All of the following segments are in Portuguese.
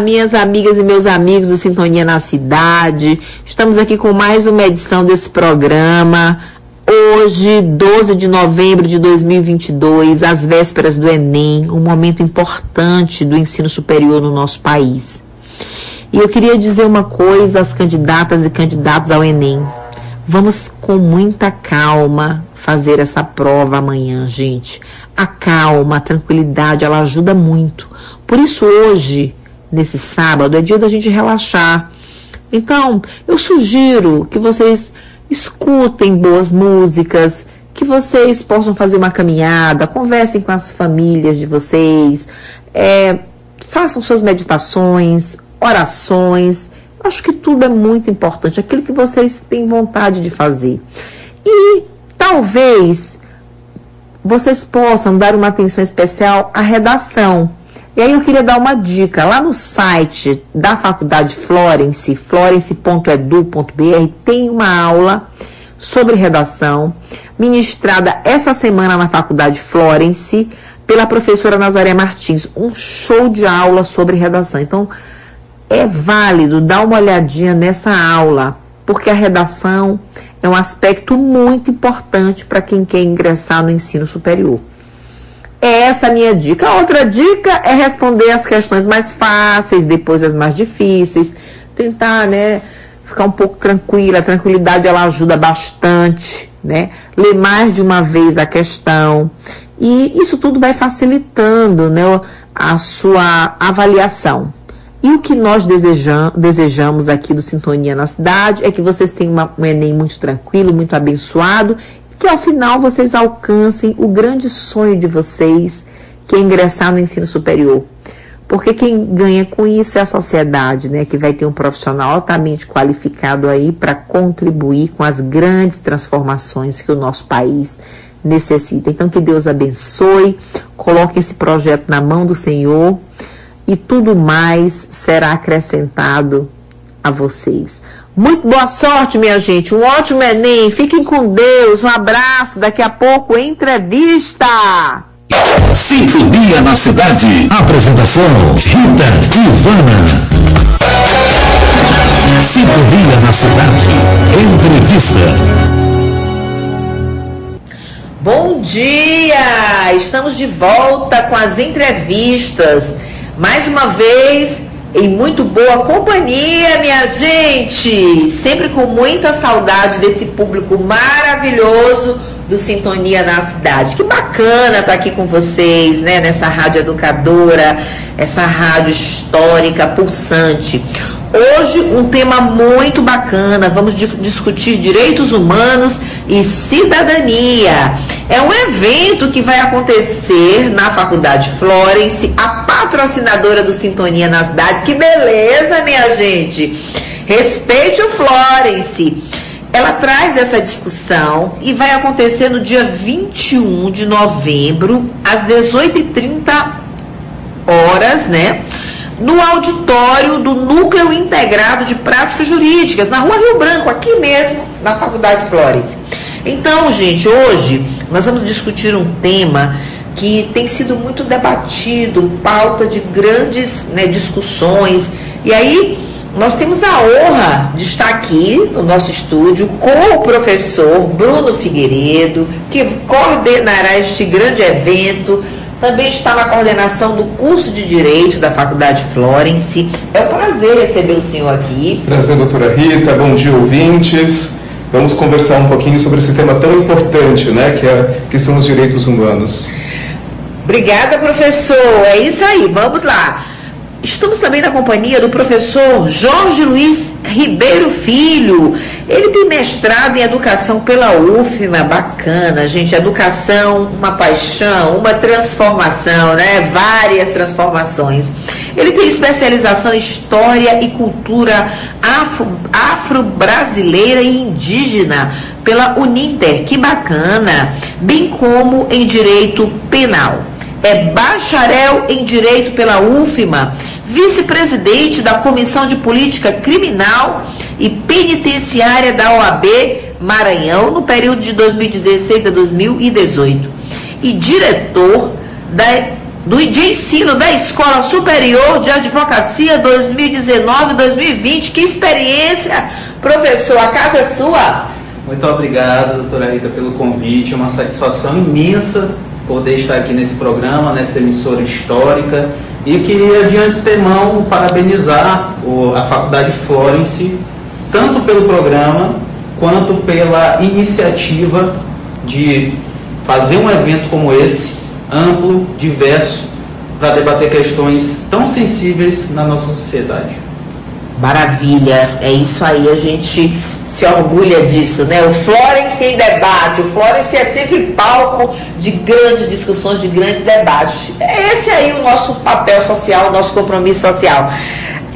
Minhas amigas e meus amigos do Sintonia na Cidade. Estamos aqui com mais uma edição desse programa. Hoje, 12 de novembro de 2022, às vésperas do Enem, um momento importante do ensino superior no nosso país. E eu queria dizer uma coisa às candidatas e candidatos ao Enem. Vamos com muita calma fazer essa prova amanhã, gente. A calma, a tranquilidade, ela ajuda muito. Por isso, hoje, nesse sábado é dia da gente relaxar. Então, eu sugiro que vocês escutem boas músicas, que vocês possam fazer uma caminhada, conversem com as famílias de vocês, é, façam suas meditações, orações. Acho que tudo é muito importante, aquilo que vocês têm vontade de fazer. E talvez vocês possam dar uma atenção especial à redação. E aí eu queria dar uma dica. Lá no site da Faculdade Florence, florence.edu.br, tem uma aula sobre redação, ministrada essa semana na Faculdade Florence, pela professora Nazaré Martins. Um show de aula sobre redação. Então, é válido dar uma olhadinha nessa aula, porque a redação é um aspecto muito importante para quem quer ingressar no ensino superior. É essa a minha dica. A outra dica é responder as questões mais fáceis, depois as mais difíceis. Tentar, né, ficar um pouco tranquila. A tranquilidade ela ajuda bastante, né? Ler mais de uma vez a questão. E isso tudo vai facilitando, né, a sua avaliação. E o que nós desejam, desejamos aqui do Sintonia na Cidade é que vocês tenham uma, um Enem muito tranquilo, muito abençoado que ao final vocês alcancem o grande sonho de vocês, que é ingressar no ensino superior. Porque quem ganha com isso é a sociedade, né, que vai ter um profissional altamente qualificado aí para contribuir com as grandes transformações que o nosso país necessita. Então que Deus abençoe, coloque esse projeto na mão do Senhor e tudo mais será acrescentado a vocês. Muito boa sorte, minha gente. Um ótimo Enem. Fiquem com Deus. Um abraço. Daqui a pouco, entrevista. Sintonia na cidade. Apresentação: Rita Ivana. Sintonia na cidade. Entrevista. Bom dia! Estamos de volta com as entrevistas. Mais uma vez, em muito boa companhia, minha gente. Sempre com muita saudade desse público maravilhoso do Sintonia na Cidade. Que bacana estar aqui com vocês, né, nessa rádio educadora, essa rádio histórica pulsante. Hoje um tema muito bacana, vamos discutir direitos humanos e cidadania. É um evento que vai acontecer na Faculdade Florence, a patrocinadora do Sintonia na Cidade. Que beleza, minha gente! Respeite o Florence. Ela traz essa discussão e vai acontecer no dia 21 de novembro, às 18h30 horas, né? No auditório do Núcleo Integrado de Práticas Jurídicas, na Rua Rio Branco, aqui mesmo, na Faculdade Flores. Então, gente, hoje nós vamos discutir um tema que tem sido muito debatido, pauta de grandes né, discussões. E aí nós temos a honra de estar aqui no nosso estúdio com o professor Bruno Figueiredo, que coordenará este grande evento. Também está na coordenação do curso de Direito da Faculdade Florence. É um prazer receber o senhor aqui. Prazer, doutora Rita. Bom dia, ouvintes. Vamos conversar um pouquinho sobre esse tema tão importante, né, que, é, que são os direitos humanos. Obrigada, professor. É isso aí, vamos lá. Estamos também na companhia do professor Jorge Luiz Ribeiro Filho. Ele tem mestrado em educação pela UFMA, bacana, gente. Educação, uma paixão, uma transformação, né? Várias transformações. Ele tem especialização em História e Cultura Afro-Brasileira e Indígena pela Uninter, que bacana, bem como em Direito Penal é bacharel em Direito pela UFMA, vice-presidente da Comissão de Política Criminal e Penitenciária da OAB Maranhão no período de 2016 a 2018 e diretor da, do, de ensino da Escola Superior de Advocacia 2019-2020. Que experiência, professor, a casa é sua. Muito obrigado, doutora Rita, pelo convite. É uma satisfação imensa poder estar aqui nesse programa, nessa emissora histórica. E queria de antemão parabenizar a Faculdade Florence, tanto pelo programa quanto pela iniciativa de fazer um evento como esse, amplo, diverso, para debater questões tão sensíveis na nossa sociedade. Maravilha, é isso aí, a gente se orgulha disso, né? O Florence em debate, o Florence é sempre palco de grandes discussões, de grandes debates. Esse aí é o nosso papel social, o nosso compromisso social.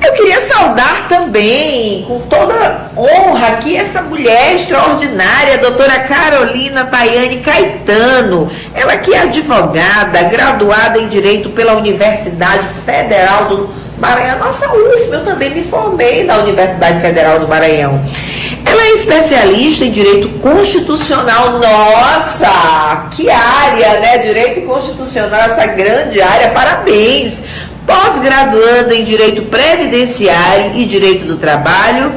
Eu queria saudar também, com toda honra, aqui essa mulher extraordinária, a doutora Carolina Tayane Caetano. Ela que é advogada, graduada em Direito pela Universidade Federal do Maranhão. Nossa UFM, eu também me formei na Universidade Federal do Maranhão. Ela é especialista em direito constitucional. Nossa, que área, né? Direito constitucional, essa grande área. Parabéns. Pós-graduanda em direito previdenciário e direito do trabalho.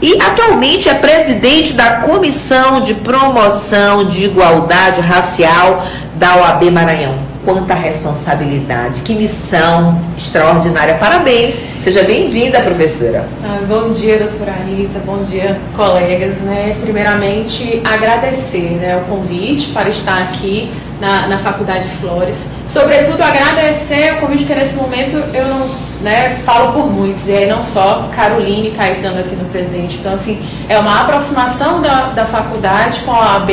E atualmente é presidente da Comissão de Promoção de Igualdade Racial da OAB Maranhão quanta responsabilidade, que missão extraordinária. Parabéns, seja bem-vinda, professora. Ah, bom dia, doutora Rita, bom dia, colegas. Né? Primeiramente, agradecer né, o convite para estar aqui na, na Faculdade de Flores. Sobretudo, agradecer o convite, porque nesse momento eu não né, falo por muitos, e aí não só Caroline e Caetano aqui no presente. Então, assim, é uma aproximação da, da faculdade com a OAB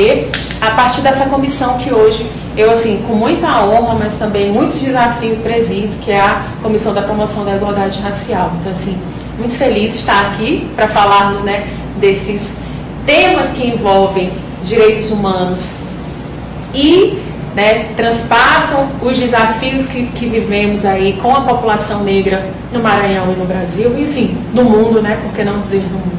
a partir dessa comissão que hoje eu, assim, com muita honra, mas também muitos desafios presido, que é a Comissão da Promoção da Igualdade Racial. Então, assim, muito feliz de estar aqui para falarmos né, desses temas que envolvem direitos humanos e né, transpassam os desafios que, que vivemos aí com a população negra no Maranhão e no Brasil, e sim, no mundo, né, por que não dizer no mundo,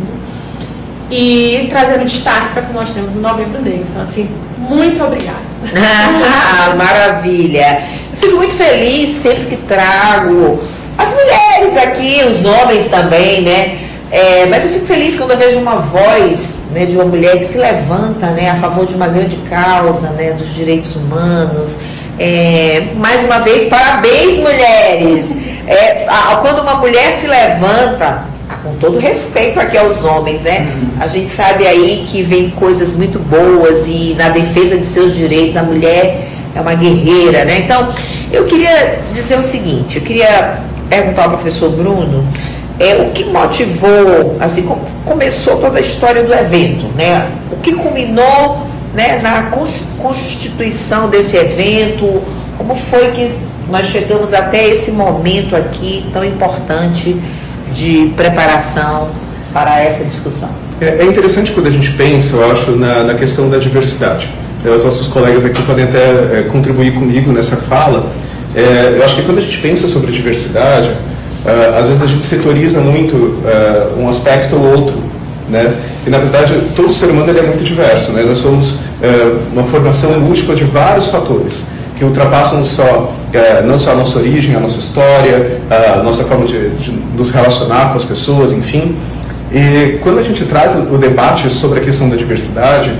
e trazendo destaque para que nós temos o Novembro Negro. Então, assim, muito obrigada. Ah, maravilha. Eu fico muito feliz sempre que trago as mulheres aqui, os homens também, né? É, mas eu fico feliz quando eu vejo uma voz né, de uma mulher que se levanta né, a favor de uma grande causa né, dos direitos humanos. É, mais uma vez, parabéns, mulheres! É, a, quando uma mulher se levanta, com todo respeito aqui aos homens, né? A gente sabe aí que vem coisas muito boas e na defesa de seus direitos a mulher é uma guerreira, né? Então, eu queria dizer o seguinte, eu queria perguntar ao professor Bruno é, o que motivou, assim, como começou toda a história do evento, né? O que culminou né, na constituição desse evento, como foi que nós chegamos até esse momento aqui tão importante de preparação para essa discussão? É, é interessante quando a gente pensa, eu acho, na, na questão da diversidade. É, os nossos colegas aqui podem até é, contribuir comigo nessa fala. É, eu acho que quando a gente pensa sobre diversidade, uh, às vezes a gente setoriza muito uh, um aspecto ou outro, né? E na verdade todo ser humano é muito diverso, né? Nós somos uh, uma formação múltipla de vários fatores que ultrapassam só, não só a nossa origem, a nossa história, a nossa forma de, de nos relacionar com as pessoas, enfim. E quando a gente traz o debate sobre a questão da diversidade,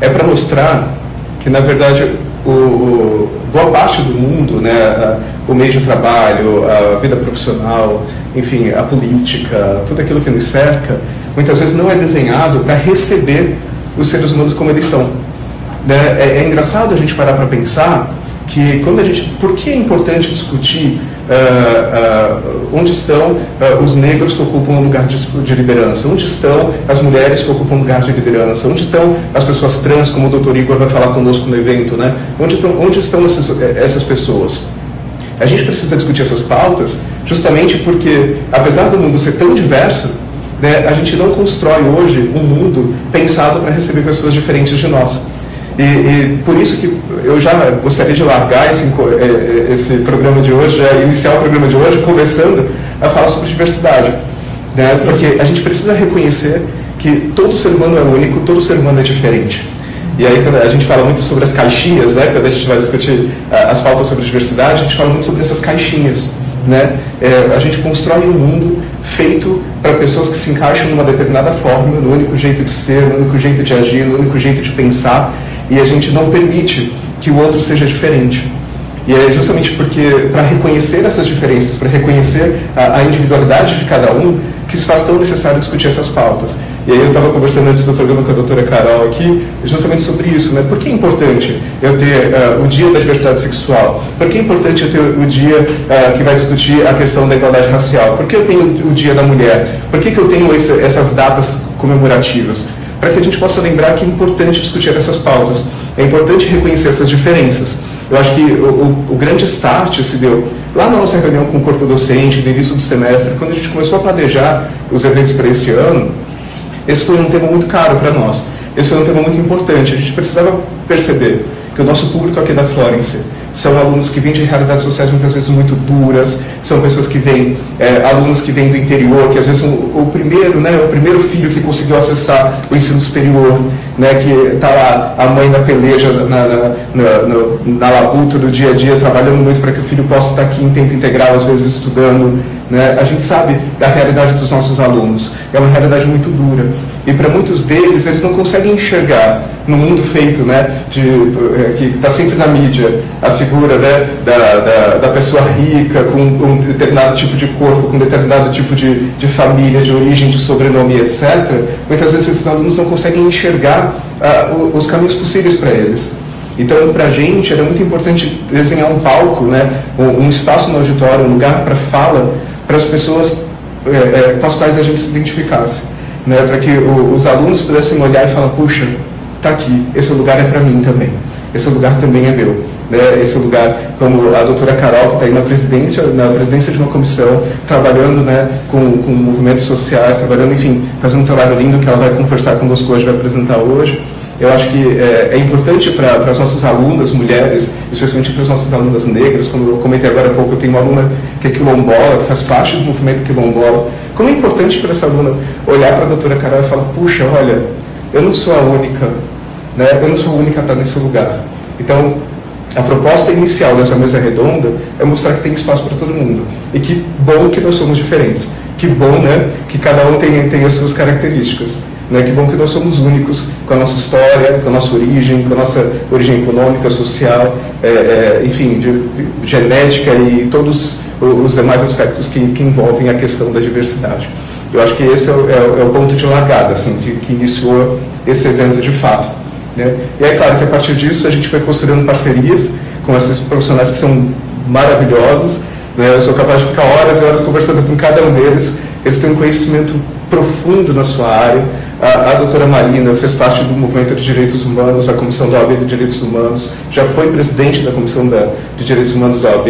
é para mostrar que, na verdade, o, o, boa parte do mundo, né, o meio de trabalho, a vida profissional, enfim, a política, tudo aquilo que nos cerca, muitas vezes não é desenhado para receber os seres humanos como eles são. Né? É, é engraçado a gente parar para pensar que quando a gente, por que é importante discutir uh, uh, onde estão uh, os negros que ocupam um lugar de, de, liderança, onde estão as mulheres que ocupam um lugar de liderança, onde estão as pessoas trans, como o doutor Igor vai falar conosco no evento, né? onde, estão, onde estão essas, essas pessoas? A gente precisa discutir essas pautas justamente porque, apesar do mundo ser tão diverso, né, a gente não constrói hoje um mundo pensado para receber pessoas diferentes de nós. E, e, por isso que eu já gostaria de largar esse, é, é, esse programa de hoje, iniciar o programa de hoje, começando a falar sobre diversidade. Né? Porque a gente precisa reconhecer que todo ser humano é único, todo ser humano é diferente. E aí, quando a gente fala muito sobre as caixinhas, né? quando a gente vai discutir as pautas sobre diversidade, a gente fala muito sobre essas caixinhas. Né? É, a gente constrói um mundo feito para pessoas que se encaixam numa determinada forma, no único jeito de ser, no único jeito de agir, no único jeito de pensar, e a gente não permite que o outro seja diferente. E é justamente porque, para reconhecer essas diferenças, para reconhecer a, a, individualidade de cada um, que se faz tão necessário discutir essas pautas. E aí eu estava conversando antes do programa com a doutora Carol aqui, justamente sobre isso, né? Por que é importante eu ter uh, o dia da diversidade sexual? Por que é importante eu ter o dia uh, que vai discutir a questão da igualdade racial? Por que eu tenho o dia da mulher? Por que, que eu tenho esse, essas datas comemorativas? Para que a gente possa lembrar que é importante discutir essas pautas. É importante reconhecer essas diferenças. Eu acho que o, o, o, grande start se deu lá na nossa reunião com o corpo docente, no início do semestre, quando a gente começou a planejar os eventos para esse ano, esse foi um tema muito caro para nós. Esse foi um tema muito importante. A gente precisava perceber que o nosso público aqui da Florence são alunos que vêm de realidades sociais muitas vezes muito duras, são pessoas que vêm, é, alunos que vêm do interior, que às vezes são o primeiro, né, o primeiro filho que conseguiu acessar o ensino superior, né, que está lá a mãe na peleja, na, na, na, na labuta do dia a dia, trabalhando muito para que o filho possa estar aqui em tempo integral, às vezes estudando. Né? A gente sabe da realidade dos nossos alunos, é uma realidade muito dura. E para muitos deles, eles não conseguem enxergar no mundo feito, né, de, eh, que está sempre na mídia, a figura né, da, da, da, pessoa rica, com um determinado tipo de corpo, com um determinado tipo de, de família, de origem, de sobrenome, etc. Muitas vezes esses alunos não conseguem enxergar ah, os caminhos possíveis para eles. Então, para a gente, era muito importante desenhar um palco, né, um, espaço no auditório, um lugar para fala, para as pessoas é, é, com as quais a gente se identificasse. Né, para que o, os alunos pudessem olhar e falar, puxa, está aqui, esse lugar é para mim também, esse lugar também é meu. Né, esse lugar, como a doutora Carol, que está aí na presidência, na presidência de uma comissão, trabalhando né, com, com movimentos sociais, trabalhando, enfim, fazendo um trabalho lindo que ela vai conversar conosco hoje, vai apresentar hoje. Eu acho que é, é importante para as nossas alunas mulheres, especialmente para as nossas alunas negras, como eu comentei agora há pouco, eu tenho uma aluna que é quilombola, que faz parte do movimento quilombola. Como é importante para essa aluna olhar para a doutora Carol e falar, puxa, olha, eu não sou a única, né? eu não sou a única a estar nesse lugar. Então, a proposta inicial dessa mesa redonda é mostrar que tem espaço para todo mundo. E que bom que nós somos diferentes. Que bom né, que cada um tem, tem as suas características. Né? Que bom que nós somos únicos com a nossa história, com a nossa origem, com a nossa origem econômica, social, é, é, enfim, de, genética e todos os demais aspectos que, que, envolvem a questão da diversidade. Eu acho que esse é o, é, é o ponto de largada, assim, que, que, iniciou esse evento de fato. Né? E é claro que a partir disso a gente vai construindo parcerias com esses profissionais que são maravilhosos. Né? Eu sou capaz de ficar horas e horas conversando com cada um deles. Eles têm um conhecimento profundo na sua área. A, a doutora Marina fez parte do movimento de direitos humanos, da Comissão da OAB de Direitos Humanos, já foi presidente da Comissão da, de Direitos Humanos da OAB.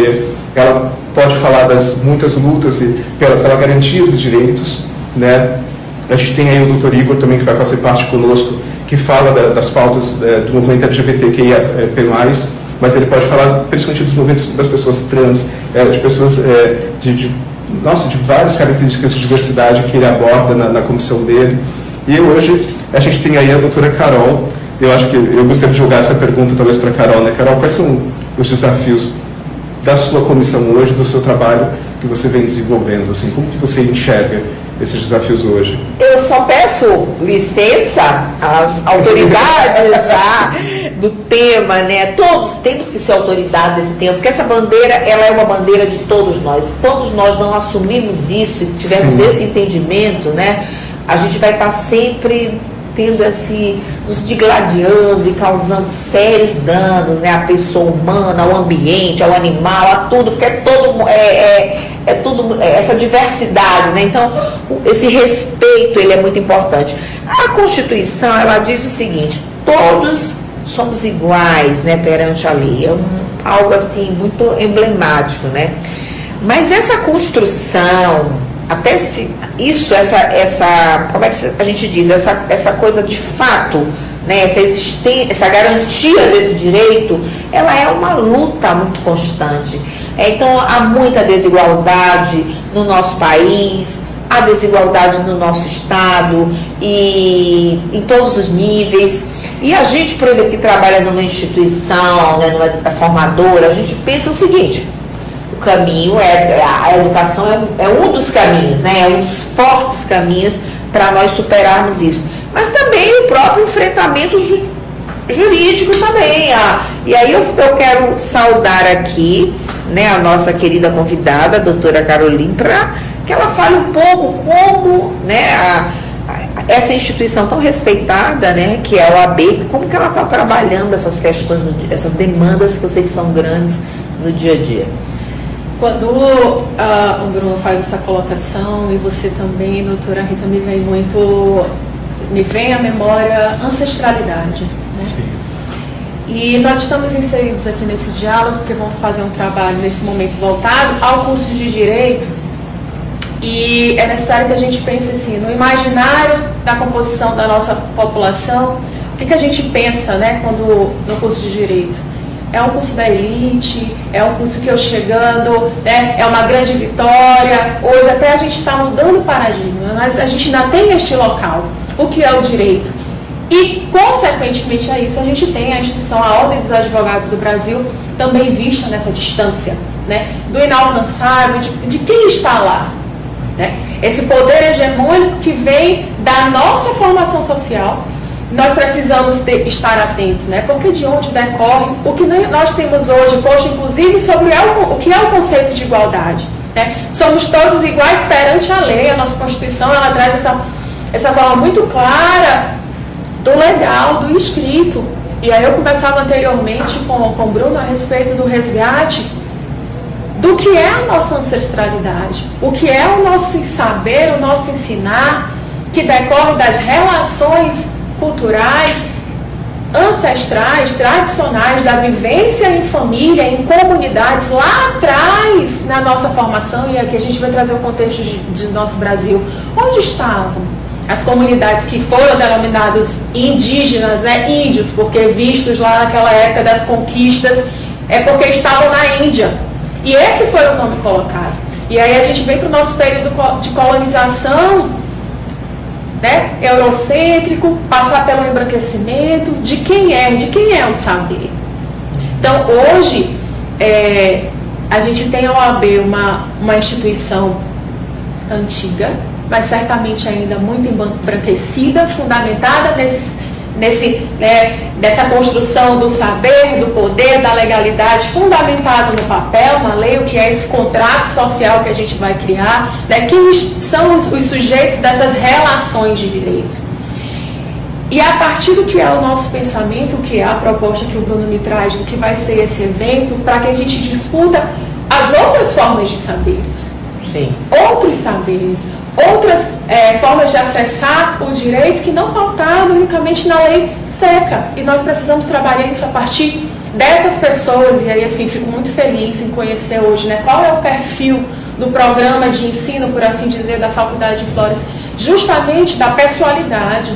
Ela pode falar das muitas lutas e pela, pela garantia dos direitos. Né? A gente tem aí o doutor Igor também, que vai fazer parte conosco, que fala da, das pautas é, do movimento LGBTQIA+, mas ele pode falar principalmente dos movimentos das pessoas trans, é, de pessoas é, de, de nossa, de várias características de diversidade que ele aborda na, na, comissão dele. E hoje a gente tem aí a doutora Carol. Eu acho que eu gostaria de jogar essa pergunta talvez para a Carol, né? Carol, quais são os desafios da sua comissão hoje, do seu trabalho que você vem desenvolvendo? Assim, como que você enxerga esses desafios hoje? Eu só peço licença às autoridades tá, do tema, né? Todos temos que ser autoridades desse tema, porque essa bandeira ela é uma bandeira de todos nós. Todos nós não assumimos isso e tivermos Sim. esse entendimento, né? A gente vai estar sempre tendo esse, nos digladiando e causando sérios danos né, à pessoa humana, ao ambiente, ao animal, a tudo, porque é todo é, é, é tudo é, essa diversidade, né? Então esse respeito ele é muito importante. A Constituição ela diz o seguinte: todos somos iguais, né, perante a lei. É um, algo assim muito emblemático, né? Mas essa construção, até se isso, essa, essa, como é que a gente diz, essa, essa coisa de fato, né, essa existência, essa garantia desse direito, ela é uma luta muito constante. É, então há muita desigualdade no nosso país, há desigualdade no nosso estado e em todos os níveis. E a gente, por exemplo, que trabalha numa instituição, né, numa formadora, a gente pensa o seguinte, caminho, é, a educação é, é, um dos caminhos, né? é um dos fortes caminhos para nós superarmos isso. Mas também o próprio enfrentamento ju, jurídico também. Ah, e aí eu, eu quero saudar aqui né, a nossa querida convidada, a doutora Caroline, para que ela fale um pouco como né, a, a, essa instituição tão respeitada, né, que é a OAB, como que ela está trabalhando essas questões, essas demandas que eu sei que são grandes no dia a dia. Quando uh, o Bruno faz essa colocação e você também, doutora Rita, me vem muito, me vem à memória ancestralidade. Né? Sim. E nós estamos inseridos aqui nesse diálogo porque vamos fazer um trabalho nesse momento voltado ao curso de Direito e é necessário que a gente pense assim, no imaginário da composição da nossa população, o que, que a gente pensa né, quando no curso de Direito? É um curso da elite, é um curso que eu chegando, né, é uma grande vitória. Hoje até a gente está mudando o paradigma, mas a gente ainda tem este local, o que é o direito. E, consequentemente a isso, a gente tem a instituição, a Ordem dos Advogados do Brasil, também vista nessa distância, né, do inalcançável, de, de quem está lá. Né? Esse poder hegemônico que vem da nossa formação social, nós precisamos ter, estar atentos, né? Porque de onde decorre o que nós temos hoje, posto inclusive sobre o, que é o conceito de igualdade. Né? Somos todos iguais perante a lei, a nossa Constituição ela traz essa, essa forma muito clara do legal, do escrito. E aí eu começava anteriormente com, com o Bruno a respeito do resgate do que é a nossa ancestralidade, o que é o nosso saber, o nosso ensinar, que decorre das relações culturais, ancestrais, tradicionais, da vivência em família, em comunidades, lá atrás na nossa formação, e aqui a gente vai trazer o contexto de, de nosso Brasil. Onde estavam as comunidades que foram denominadas indígenas, né, índios, porque vistos lá naquela época das conquistas, é porque estavam na Índia. E esse foi o nome colocado. E aí a gente vem para o nosso período de colonização, né, eurocêntrico, passar pelo embranquecimento de quem é, de quem é o saber. Então, hoje, é, a gente tem a OAB, uma, uma instituição antiga, mas certamente ainda muito embranquecida, fundamentada nesses nesse, né, nessa construção do saber, do poder, da legalidade, fundamentado no papel, na lei, o que é esse contrato social que a gente vai criar, né, quem são os, os sujeitos dessas relações de direito. E a partir do que é o nosso pensamento, o que é a proposta que o Bruno me traz, do que vai ser esse evento, para que a gente discuta as outras formas de saberes. Sim. Outros saberes, outras é, formas de acessar o direito que não pautado unicamente na lei seca. E nós precisamos trabalhar isso a partir dessas pessoas. E aí, assim, fico muito feliz em conhecer hoje né, qual é o perfil do programa de ensino, por assim dizer, da Faculdade de Flores, justamente da pessoalidade.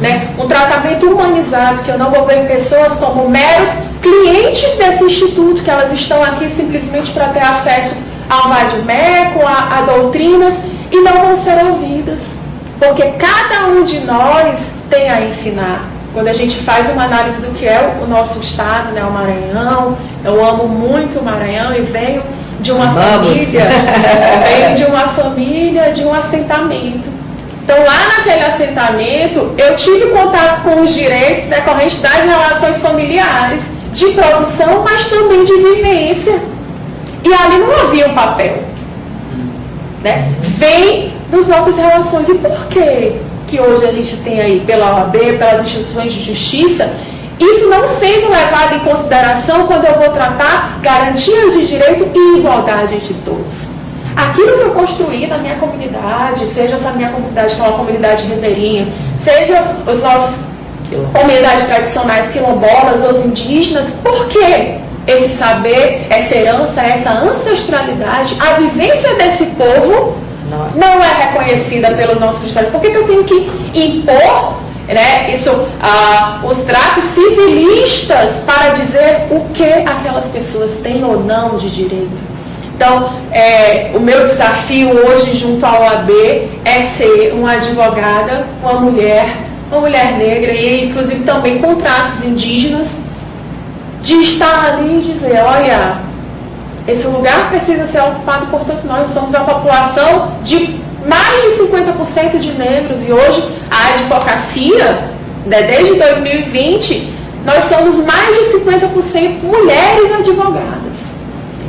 Né? Um tratamento humanizado, que eu não vou ver pessoas como meros clientes desse instituto, que elas estão aqui simplesmente para ter acesso ao vadimeco, a, a doutrinas, e não vão ser ouvidas. Porque cada um de nós tem a ensinar. Quando a gente faz uma análise do que é o nosso estado, né, o Maranhão, eu amo muito o Maranhão e venho de uma Vamos. família, venho de uma família, de um assentamento. Então, lá naquele assentamento, eu tive contato com os direitos decorrentes das relações familiares, de produção, mas também de vivência. E ali não havia um papel. Né? Vem nas nossas relações. E por quê? que hoje a gente tem aí pela OAB, pelas instituições de justiça, isso não sendo levado em consideração quando eu vou tratar garantias de direito e igualdade de todos. Aquilo que eu construí na minha comunidade, seja essa minha comunidade que é uma comunidade ribeirinha, seja os nossos comunidades tradicionais quilombolas, os indígenas, por quê? Esse saber, essa herança, essa ancestralidade, a vivência desse povo não é, não é reconhecida pelo nosso Estado. Por que, que eu tenho que impor né, isso, ah, os tratos civilistas para dizer o que aquelas pessoas têm ou não de direito? Então, é, o meu desafio hoje junto à OAB é ser uma advogada, uma mulher, uma mulher negra e inclusive também com traços indígenas, de estar ali e dizer, olha, esse lugar precisa ser ocupado por todos nós, somos a população de mais de 50% de negros e hoje a advocacia, né, desde 2020, nós somos mais de 50% mulheres advogadas.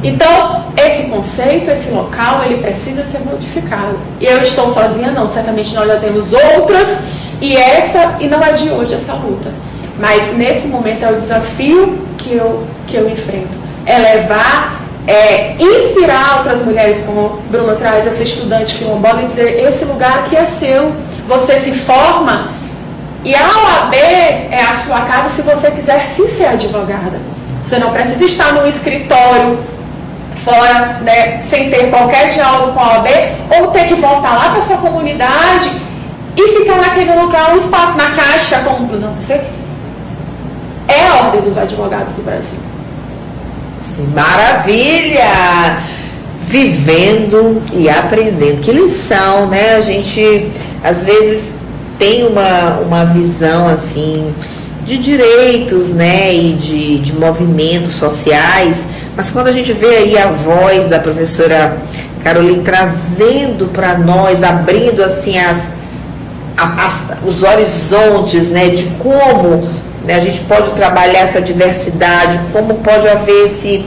Então, esse conceito, esse local, ele precisa ser modificado. E eu estou sozinha, não. Certamente nós já temos outras, e essa, e não é de hoje essa luta. Mas nesse momento é o desafio que eu, que eu enfrento. É levar, é inspirar outras mulheres, como Bruno traz, essa estudante quilombola, e dizer, esse lugar aqui é seu. Você se forma e a OAB é a sua casa se você quiser sim ser advogada. Você não precisa estar no escritório fora, né, sem ter qualquer diálogo com a OAB, ou ter que voltar lá para sua comunidade e ficar naquele lugar, um espaço na caixa, como não, você é a ordem dos advogados do Brasil. Sim, maravilha! Vivendo e aprendendo. Que lição, né? A gente às vezes tem uma, uma visão assim de direitos, né, e de, de movimentos sociais, mas quando a gente vê aí a voz da professora Caroline trazendo para nós, abrindo assim as, as, os horizontes, né, de como né, a gente pode trabalhar essa diversidade, como pode haver esse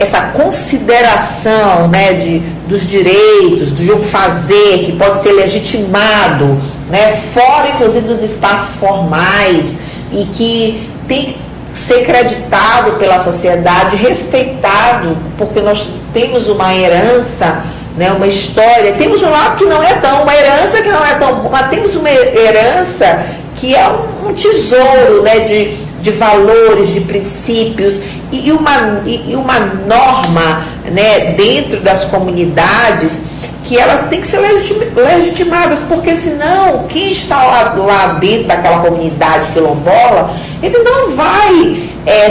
essa consideração né, de, dos direitos, do jogo fazer, que pode ser legitimado, né, fora inclusive dos espaços formais, e que tem que ser creditado pela sociedade, respeitado, porque nós temos uma herança, né, uma história, temos um lado que não é tão, uma herança que não é tão, mas temos uma herança que é um tesouro né, de, de valores, de princípios e, uma, e, uma norma né, dentro das comunidades que elas têm que ser legitimadas, porque senão quem está lá, lá dentro daquela comunidade quilombola, ele não vai, é,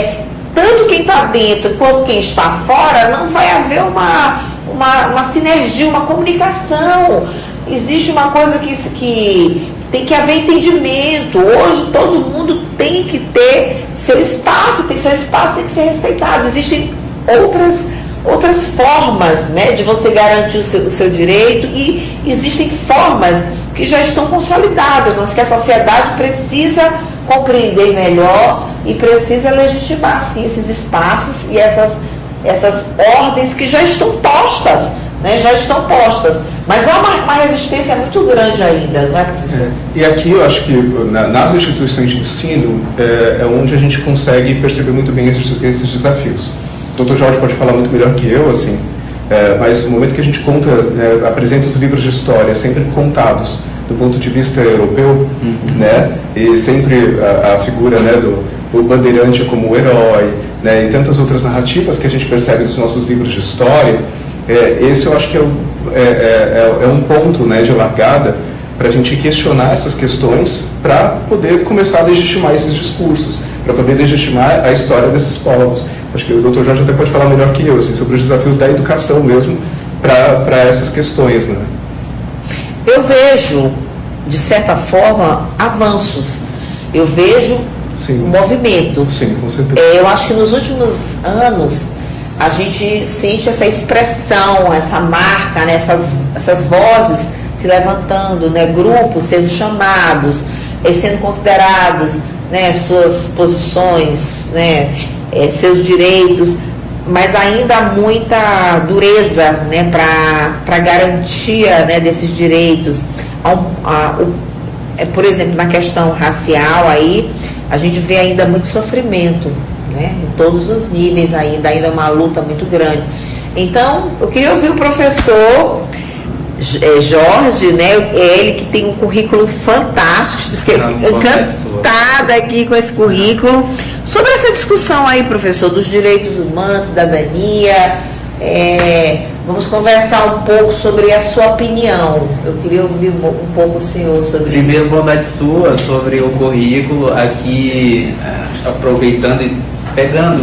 tanto quem está dentro quanto quem está fora, não vai haver uma, uma, uma sinergia, uma comunicação. Existe uma coisa que, que tem que haver entendimento. Hoje todo mundo tem que ter seu espaço, tem seu espaço, tem que ser respeitado. Existem outras outras formas né, de você garantir o seu, o seu direito e existem formas que já estão consolidadas, mas que a sociedade precisa compreender melhor e precisa legitimar sim esses espaços e essas, essas ordens que já estão postas, né, já estão postas. Mas há uma, uma, resistência muito grande ainda, não é, professor? É. E aqui eu acho que na, nas instituições de ensino é, é, onde a gente consegue perceber muito bem esses, esses desafios. O Dr. Jorge pode falar muito melhor que eu, assim, é, mas no momento que a gente conta, é, apresenta os livros de história, sempre contados do ponto de vista europeu, uhum. né, e sempre a, a figura né, do o bandeirante como o herói, né, e tantas outras narrativas que a gente percebe nos nossos livros de história, é, esse eu acho que é, é, é, é um ponto né, de largada para a gente questionar essas questões para poder começar a legitimar esses discursos, para poder legitimar a história desses povos. Acho que o Dr. Jorge até pode falar melhor que eu assim, sobre os desafios da educação mesmo para essas questões. Né? Eu vejo, de certa forma, avanços. Eu vejo Sim. movimentos. Sim, com certeza. É, eu acho que nos últimos anos a gente sente essa expressão, essa marca, né, essas, essas vozes se levantando, né, grupos sendo chamados, eh, sendo considerados né, suas posições, né, eh, seus direitos, mas ainda há muita dureza né, para garantia né, desses direitos. a, é, por exemplo, na questão racial aí, a gente vê ainda muito sofrimento, né? Em todos os níveis ainda, ainda uma luta muito grande. Então, eu queria ouvir o professor é, Jorge, né? É ele que tem um currículo fantástico, fiquei encantada aqui com esse currículo. Sobre essa discussão aí, professor, dos direitos humanos, cidadania, é, vamos conversar um pouco sobre a sua opinião. Eu queria ouvir um pouco o senhor sobre Primeiro, isso. Primeiro, bondade sua sobre o currículo, aqui é, aproveitando e pegando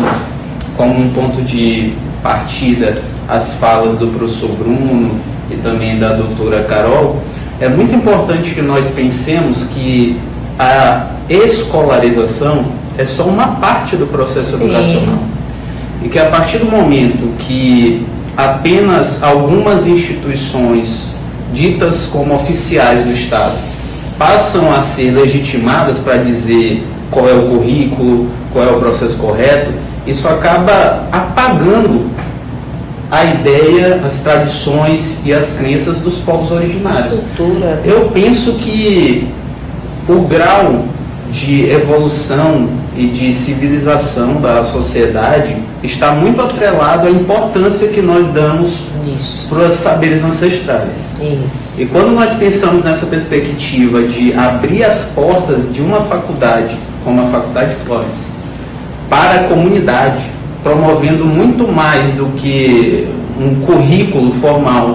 como um ponto de partida as falas do professor Bruno e também da doutora Carol, é muito importante que nós pensemos que a escolarização é só uma parte do processo educacional. E que a partir do momento que apenas algumas instituições ditas como oficiais do Estado passam a ser legitimadas para dizer qual é o currículo, qual é o processo correto, isso acaba apagando a ideia, as tradições e as crenças dos povos originários. Cultura. Eu penso que o grau de evolução e de civilização da sociedade está muito atrelado à importância que nós damos para os saberes ancestrais. Isso. E quando nós pensamos nessa perspectiva de abrir as portas de uma faculdade, como a Faculdade Flores, para a comunidade, promovendo muito mais do que um currículo formal,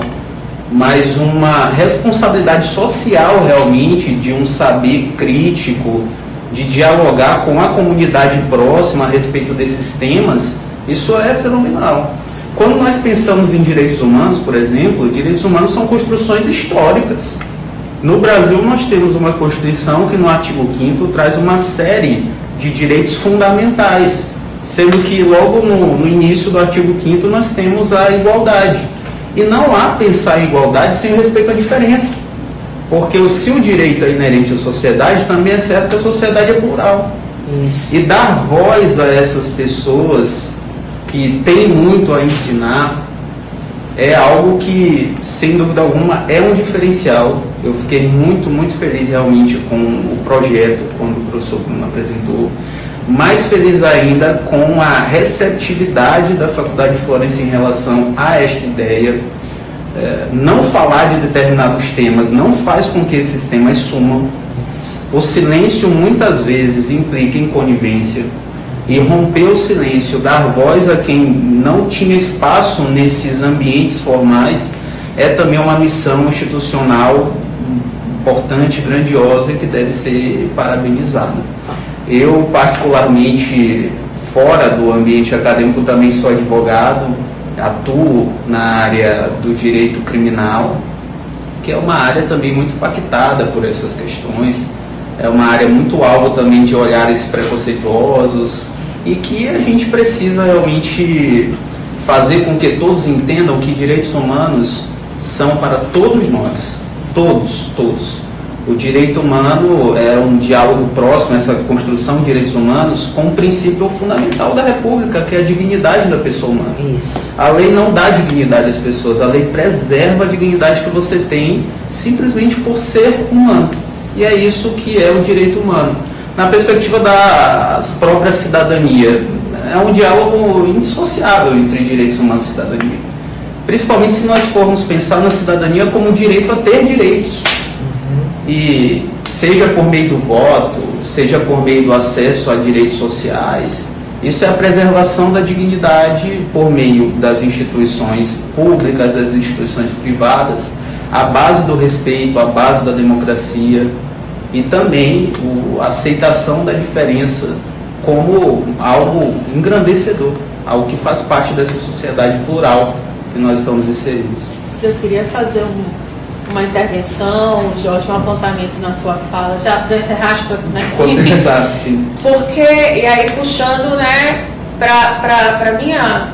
mas uma responsabilidade social realmente de um saber crítico, de dialogar com a comunidade próxima a respeito desses temas, isso é fenomenal. Quando nós pensamos em direitos humanos, por exemplo, direitos humanos são construções históricas. No Brasil, nós temos uma Constituição que, no artigo 5, traz uma série de direitos fundamentais sendo que logo no, no início do artigo 5 nós temos a igualdade. E não há pensar em igualdade sem respeito à diferença. Porque se o direito é inerente à sociedade, também é certo que a sociedade é plural. Isso. E dar voz a essas pessoas que têm muito a ensinar é algo que, sem dúvida alguma, é um diferencial. Eu fiquei muito, muito feliz realmente com o projeto, quando o professor Bruno apresentou mais feliz ainda com a receptividade da Faculdade de Florença em relação a esta ideia. É, não falar de determinados temas não faz com que esses temas sumam. O silêncio muitas vezes implica em conivência. E romper o silêncio, dar voz a quem não tinha espaço nesses ambientes formais, é também uma missão institucional importante, grandiosa e que deve ser parabenizada. Eu, particularmente, fora do ambiente acadêmico, também sou advogado, atuo na área do direito criminal, que é uma área também muito impactada por essas questões. É uma área muito alvo também de olhares preconceituosos e que a gente precisa realmente fazer com que todos entendam que direitos humanos são para todos nós, todos, todos. O direito humano é um diálogo próximo, essa construção de direitos humanos, com o um princípio fundamental da República, que é a dignidade da pessoa humana. Isso. A lei não dá dignidade às pessoas, a lei preserva a dignidade que você tem simplesmente por ser humano. E é isso que é o direito humano. Na perspectiva da própria cidadania, é um diálogo indissociável entre direitos humanos e cidadania. Principalmente se nós formos pensar na cidadania como direito a ter direitos. E seja por meio do voto, seja por meio do acesso a direitos sociais, isso é a preservação da dignidade por meio das instituições públicas, das instituições privadas, a base do respeito, a base da democracia e também a aceitação da diferença como algo engrandecedor, algo que faz parte dessa sociedade plural que nós estamos inseridos. Eu queria fazer um uma intervenção, Jorge, um apontamento na tua fala. Já, já encerraste, né? Com certeza, sim. Porque, e aí puxando, né, para minha,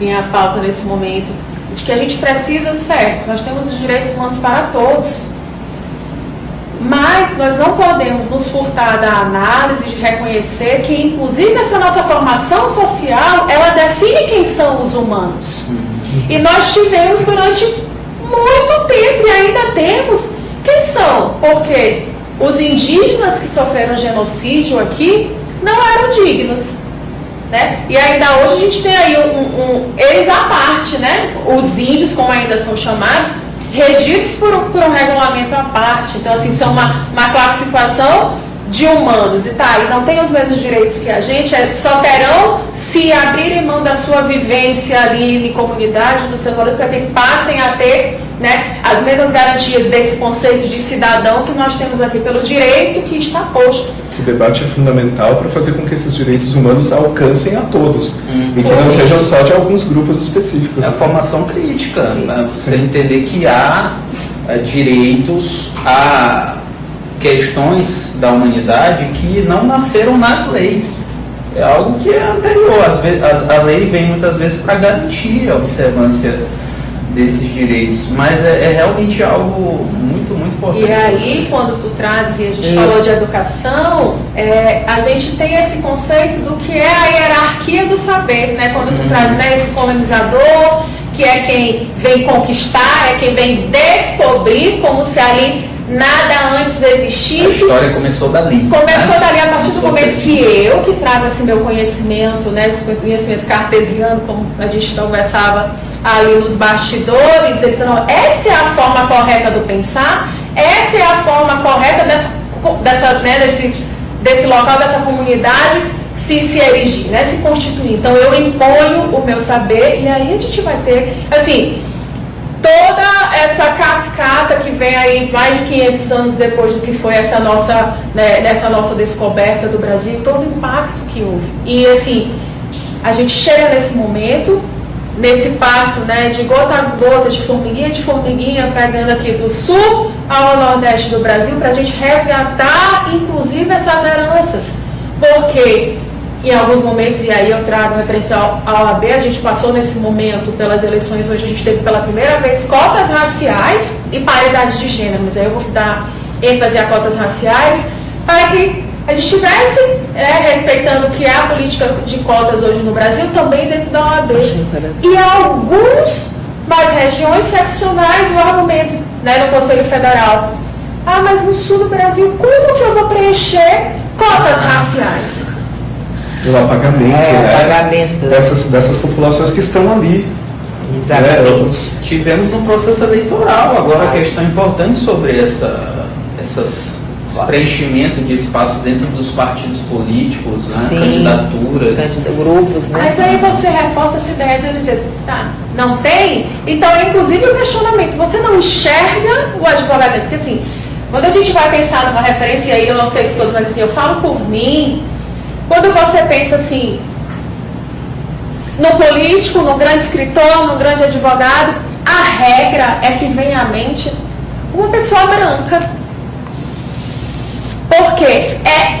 minha pauta nesse momento, de que a gente precisa, certo, nós temos os direitos humanos para todos, mas nós não podemos nos furtar da análise de reconhecer que, inclusive, essa nossa formação social, ela define quem são os humanos. Uhum. E nós tivemos durante muito tempo e ainda temos Quem são? Porque os indígenas que sofreram genocídio aqui não eram dignos. Né? E ainda hoje a gente tem aí um, um, eles à parte, né? os índios, como ainda são chamados, regidos por, por um regulamento à parte. Então, assim, são uma, uma classificação de humanos e tá, e não tem os mesmos direitos que a gente, é, só terão se abrirem mão da sua vivência ali em comunidade, dos seus valores, para que passem a ter né, as mesmas garantias desse conceito de cidadão que nós temos aqui pelo direito que está posto. O debate é fundamental para fazer com que esses direitos humanos alcancem a todos hum. e que não sejam só de alguns grupos específicos. É a formação crítica, né? você entender que há é, direitos a questões da humanidade que não nasceram nas leis. É algo que é anterior. Às vezes, a, a lei vem muitas vezes para garantir a observância desses direitos, mas é, é, realmente algo muito, muito importante. E aí, quando tu trazes, e a gente é. falou de educação, é, a gente tem esse conceito do que é a hierarquia do saber, né? Quando tu hum. traz né, esse colonizador, que é quem vem conquistar, é quem vem descobrir, como se ali nada antes existisse. A história começou dali. Começou né? dali a partir do momento que eu, que trago esse meu conhecimento, né, esse conhecimento cartesiano, como a gente conversava ali nos bastidores, eles não, essa é a forma correta do pensar, essa é a forma correta dessa, dessa né, desse, desse local, dessa comunidade se, se erigir, né, se constituir. Então eu imponho o meu saber e aí a gente vai ter, assim, toda essa cascata que vem aí mais de 500 anos depois do que foi essa nossa, né, nossa descoberta do Brasil, todo o impacto que houve. E assim, a gente chega nesse momento, nesse passo né, de gota a gota, de formiguinha de formiguinha, pegando aqui do sul ao nordeste do Brasil, para a gente resgatar, inclusive, essas heranças. Porque em alguns momentos, e aí eu trago referência ao, ao AB, a gente passou nesse momento pelas eleições, hoje a gente teve pela primeira vez cotas raciais e paridade de gênero, mas aí eu vou dar ênfase a cotas raciais, para que a gente estivesse é, respeitando o que é a política de cotas hoje no Brasil, também dentro da OAB. E alguns das regiões seccionais, o argumento né, no Conselho Federal. Ah, mas no sul do Brasil, como que eu vou preencher cotas raciais? pelo apagamento, é, né? apagamento. Dessas, dessas populações que estão ali. Exatamente. Né? Tivemos no processo eleitoral agora a questão importante sobre essa, essas preenchimento de espaços dentro dos partidos políticos, né? Sim, candidaturas. Grupos, né? Mas aí você reforça essa ideia de dizer, tá, não tem? Então, inclusive o questionamento, você não enxerga o advogado? Porque assim, quando a gente vai pensar numa referência aí, eu não sei se todos mas assim, eu falo por mim, quando você pensa assim, no político, no grande escritor, no grande advogado, a regra é que vem à mente uma pessoa branca. Porque é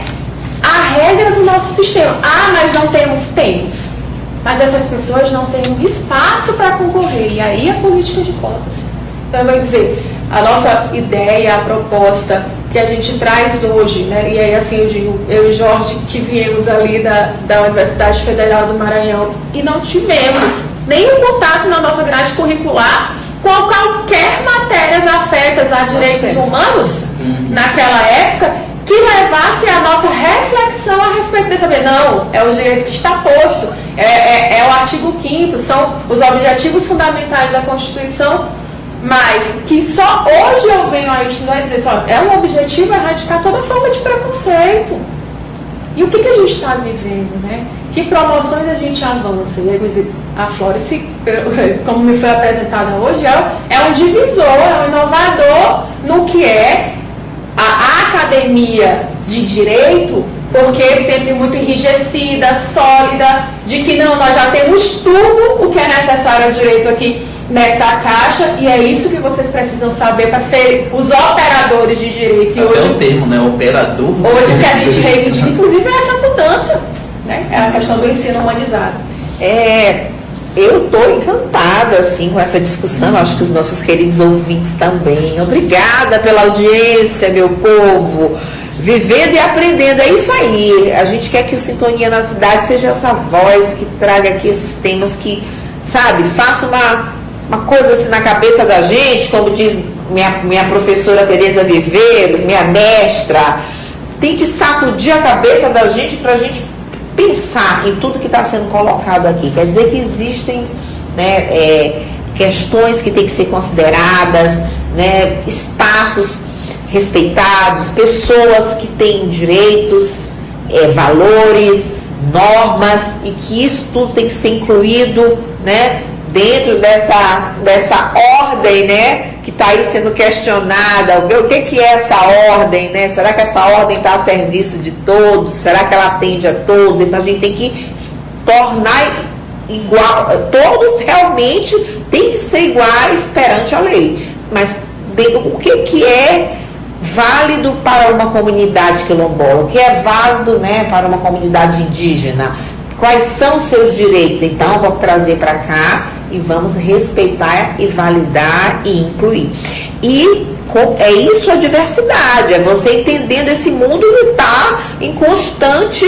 a regra do nosso sistema. Ah, mas não temos? Temos. Mas essas pessoas não têm um espaço para concorrer. E aí a política de cotas. Então, eu vou dizer, a nossa ideia, a proposta que a gente traz hoje, né? e aí assim eu digo, eu e Jorge que viemos ali da, da Universidade Federal do Maranhão e não tivemos nenhum contato na nossa grade curricular com qualquer matérias afetas a direitos humanos uhum. naquela época que levasse a nossa reflexão a respeito desse saber. Não, é o direito que está posto, é, é, é o artigo 5 são os objetivos fundamentais da Constituição mas que só hoje eu venho a estudar e dizer só, é um objetivo erradicar toda forma de preconceito. E o que, que a gente está vivendo, né? Que promoções a gente avança? E aí, a Florence, como me foi apresentada hoje, é, é um divisor, é um inovador no que é a academia de direito, porque é sempre muito enrijecida, sólida, de que não, nós já temos tudo o que é necessário ao direito aqui nessa caixa e é isso que vocês precisam saber para ser os operadores de direito. E Até hoje, o termo, né? Operador. Hoje que a gente reivindica, inclusive, é essa mudança, né? É a questão do ensino humanizado. É, eu estou encantada assim com essa discussão, acho que os nossos queridos ouvintes também. Obrigada pela audiência, meu povo. Vivendo e aprendendo, é isso aí. A gente quer que o Sintonia na Cidade seja essa voz que traga aqui esses temas que, sabe, faça uma uma coisa assim na cabeça da gente, como diz minha, minha professora Tereza Viveiros, minha mestra, tem que sacudir a cabeça da gente para a gente pensar em tudo que está sendo colocado aqui. Quer dizer que existem né, é, questões que têm que ser consideradas, né, espaços respeitados, pessoas que têm direitos, é, valores, normas e que isso tudo tem que ser incluído né, dentro dessa, dessa ordem né, está aí sendo questionada. O que, que é essa ordem? Né? Será que essa ordem está a serviço de todos? Será que ela atende a todos? Então a gente tem que tornar igual, todos realmente têm que ser iguais perante a lei. Mas o que, que é válido para uma comunidade quilombola, o que é válido né, para uma comunidade indígena, quais são seus direitos. Então, vamos trazer para cá e vamos respeitar e validar e incluir. E é isso a diversidade, é você entendendo esse mundo que está em constante,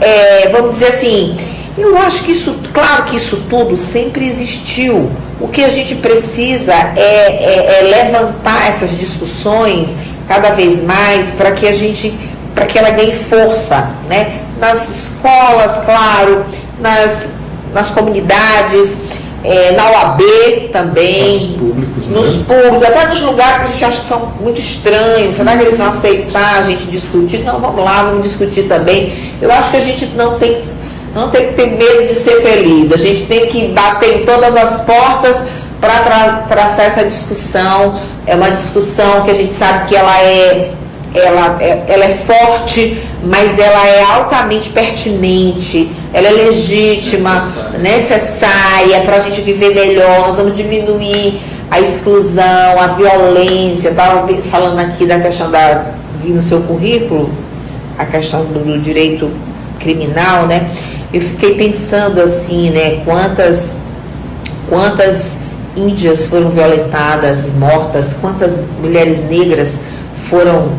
é, vamos dizer assim, eu acho que isso, claro que isso tudo sempre existiu. O que a gente precisa é, é, é levantar essas discussões cada vez mais para que a gente, para que ela ganhe força, né? Nas escolas, claro, nas, nas comunidades, é, na OAB também, nos públicos, né? nos públicos, até nos lugares que a gente acha que são muito estranhos, será que eles vão aceitar a gente discutir? Não, vamos lá, vamos discutir também. Eu acho que a gente não tem, não tem que ter medo de ser feliz, a gente tem que bater em todas as portas para tra traçar essa discussão. É uma discussão que a gente sabe que ela é, ela, é, ela é forte, mas ela é altamente pertinente, ela é legítima, necessária para a gente viver melhor. Nós vamos diminuir a exclusão, a violência. Estava falando aqui da questão da. Vi no seu currículo, a questão do, do direito criminal, né? Eu fiquei pensando assim, né? Quantas, quantas índias foram violentadas e mortas, quantas mulheres negras foram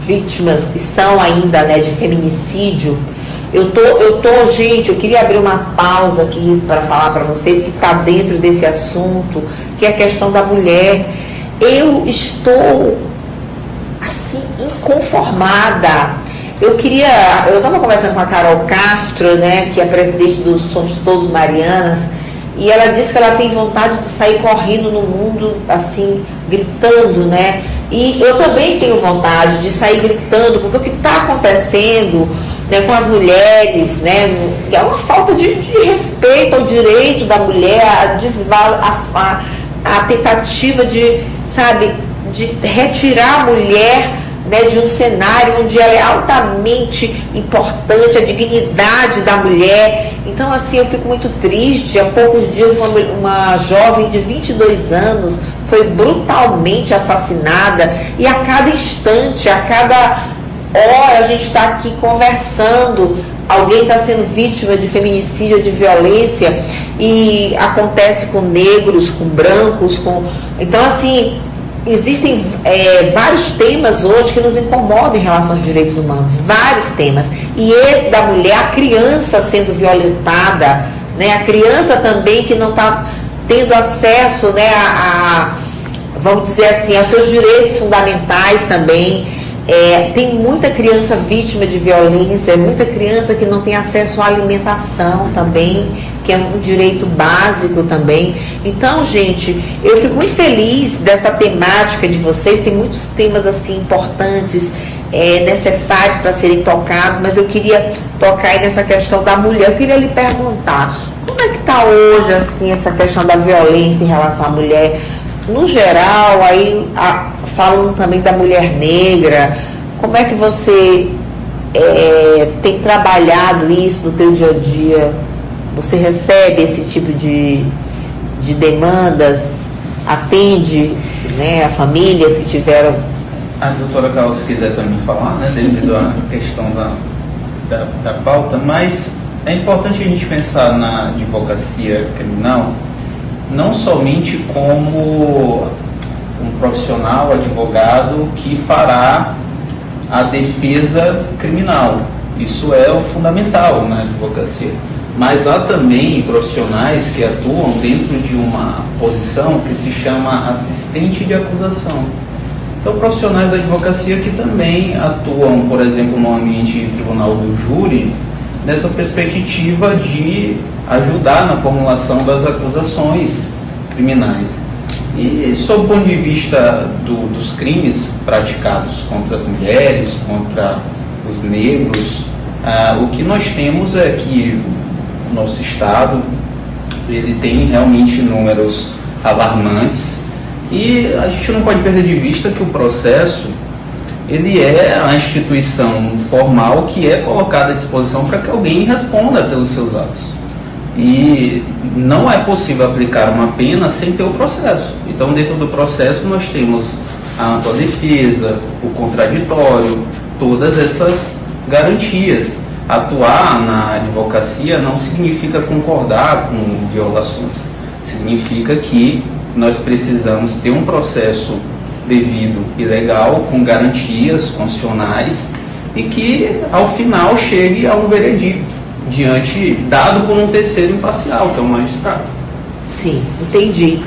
vítimas e são ainda né, de feminicídio. Eu tô, eu tô, gente, eu queria abrir uma pausa aqui para falar para vocês que está dentro desse assunto, que é a questão da mulher. Eu estou assim inconformada. Eu queria, eu estava conversando com a Carol Castro, né, que é presidente do Somos Todos Marianas, e ela disse que ela tem vontade de sair correndo no mundo, assim, gritando, né? E eu também tenho vontade de sair gritando, porque o que está acontecendo né, com as mulheres, né? É uma falta de, de respeito ao direito da mulher, a, desval, a, a, a tentativa de, sabe, de retirar a mulher né, de um cenário onde ela é altamente importante, a dignidade da mulher. Então, assim, eu fico muito triste. Há poucos dias, uma, uma jovem de 22 anos foi brutalmente assassinada e a cada instante, a cada hora, a gente está aqui conversando. Alguém está sendo vítima de feminicídio, de violência, e acontece com negros, com brancos, com. Então, assim, existem é, vários temas hoje que nos incomodam em relação aos direitos humanos, vários temas. E esse da mulher, a criança sendo violentada, né, a criança também que não está tendo acesso né, a, a, vamos dizer assim, aos seus direitos fundamentais também. É, tem muita criança vítima de violência, muita criança que não tem acesso à alimentação também, que é um direito básico também. Então, gente, eu fico muito feliz dessa temática de vocês. Tem muitos temas assim importantes, é, necessários para serem tocados, mas eu queria tocar nessa questão da mulher. Eu queria lhe perguntar, como é que está hoje assim essa questão da violência em relação à mulher? no geral, aí a, falam também da mulher negra, como é que você é, tem trabalhado isso no teu dia a dia? Você recebe esse tipo de, de demandas? Atende né, a famílias que tiveram. A doutora Carol, se quiser também falar, né, devido à questão da, da, da pauta, mas é importante a gente pensar na advocacia criminal não somente como um profissional, advogado que fará a defesa criminal. Isso é o fundamental na advocacia. mas há também profissionais que atuam dentro de uma posição que se chama assistente de acusação. Então, profissionais da advocacia que também atuam, por exemplo, no ambiente tribunal do júri, nessa perspectiva de ajudar na formulação das acusações criminais. E, sob o ponto de vista do, dos crimes praticados contra as mulheres, contra os negros, ah, o que nós temos é que o nosso Estado ele tem realmente números alarmantes e a gente não pode perder de vista que o processo ele é a instituição formal que é colocada à disposição para que alguém responda pelos seus atos. E não é possível aplicar uma pena sem ter o processo. Então, dentro do processo, nós temos a ampla defesa, o contraditório, todas essas garantias. Atuar na advocacia não significa concordar com violações, significa que nós precisamos ter um processo devido e legal, com garantias constitucionais e que ao final chegue a um veredicto diante dado por um terceiro imparcial, que é o magistrado. Sim, entendi.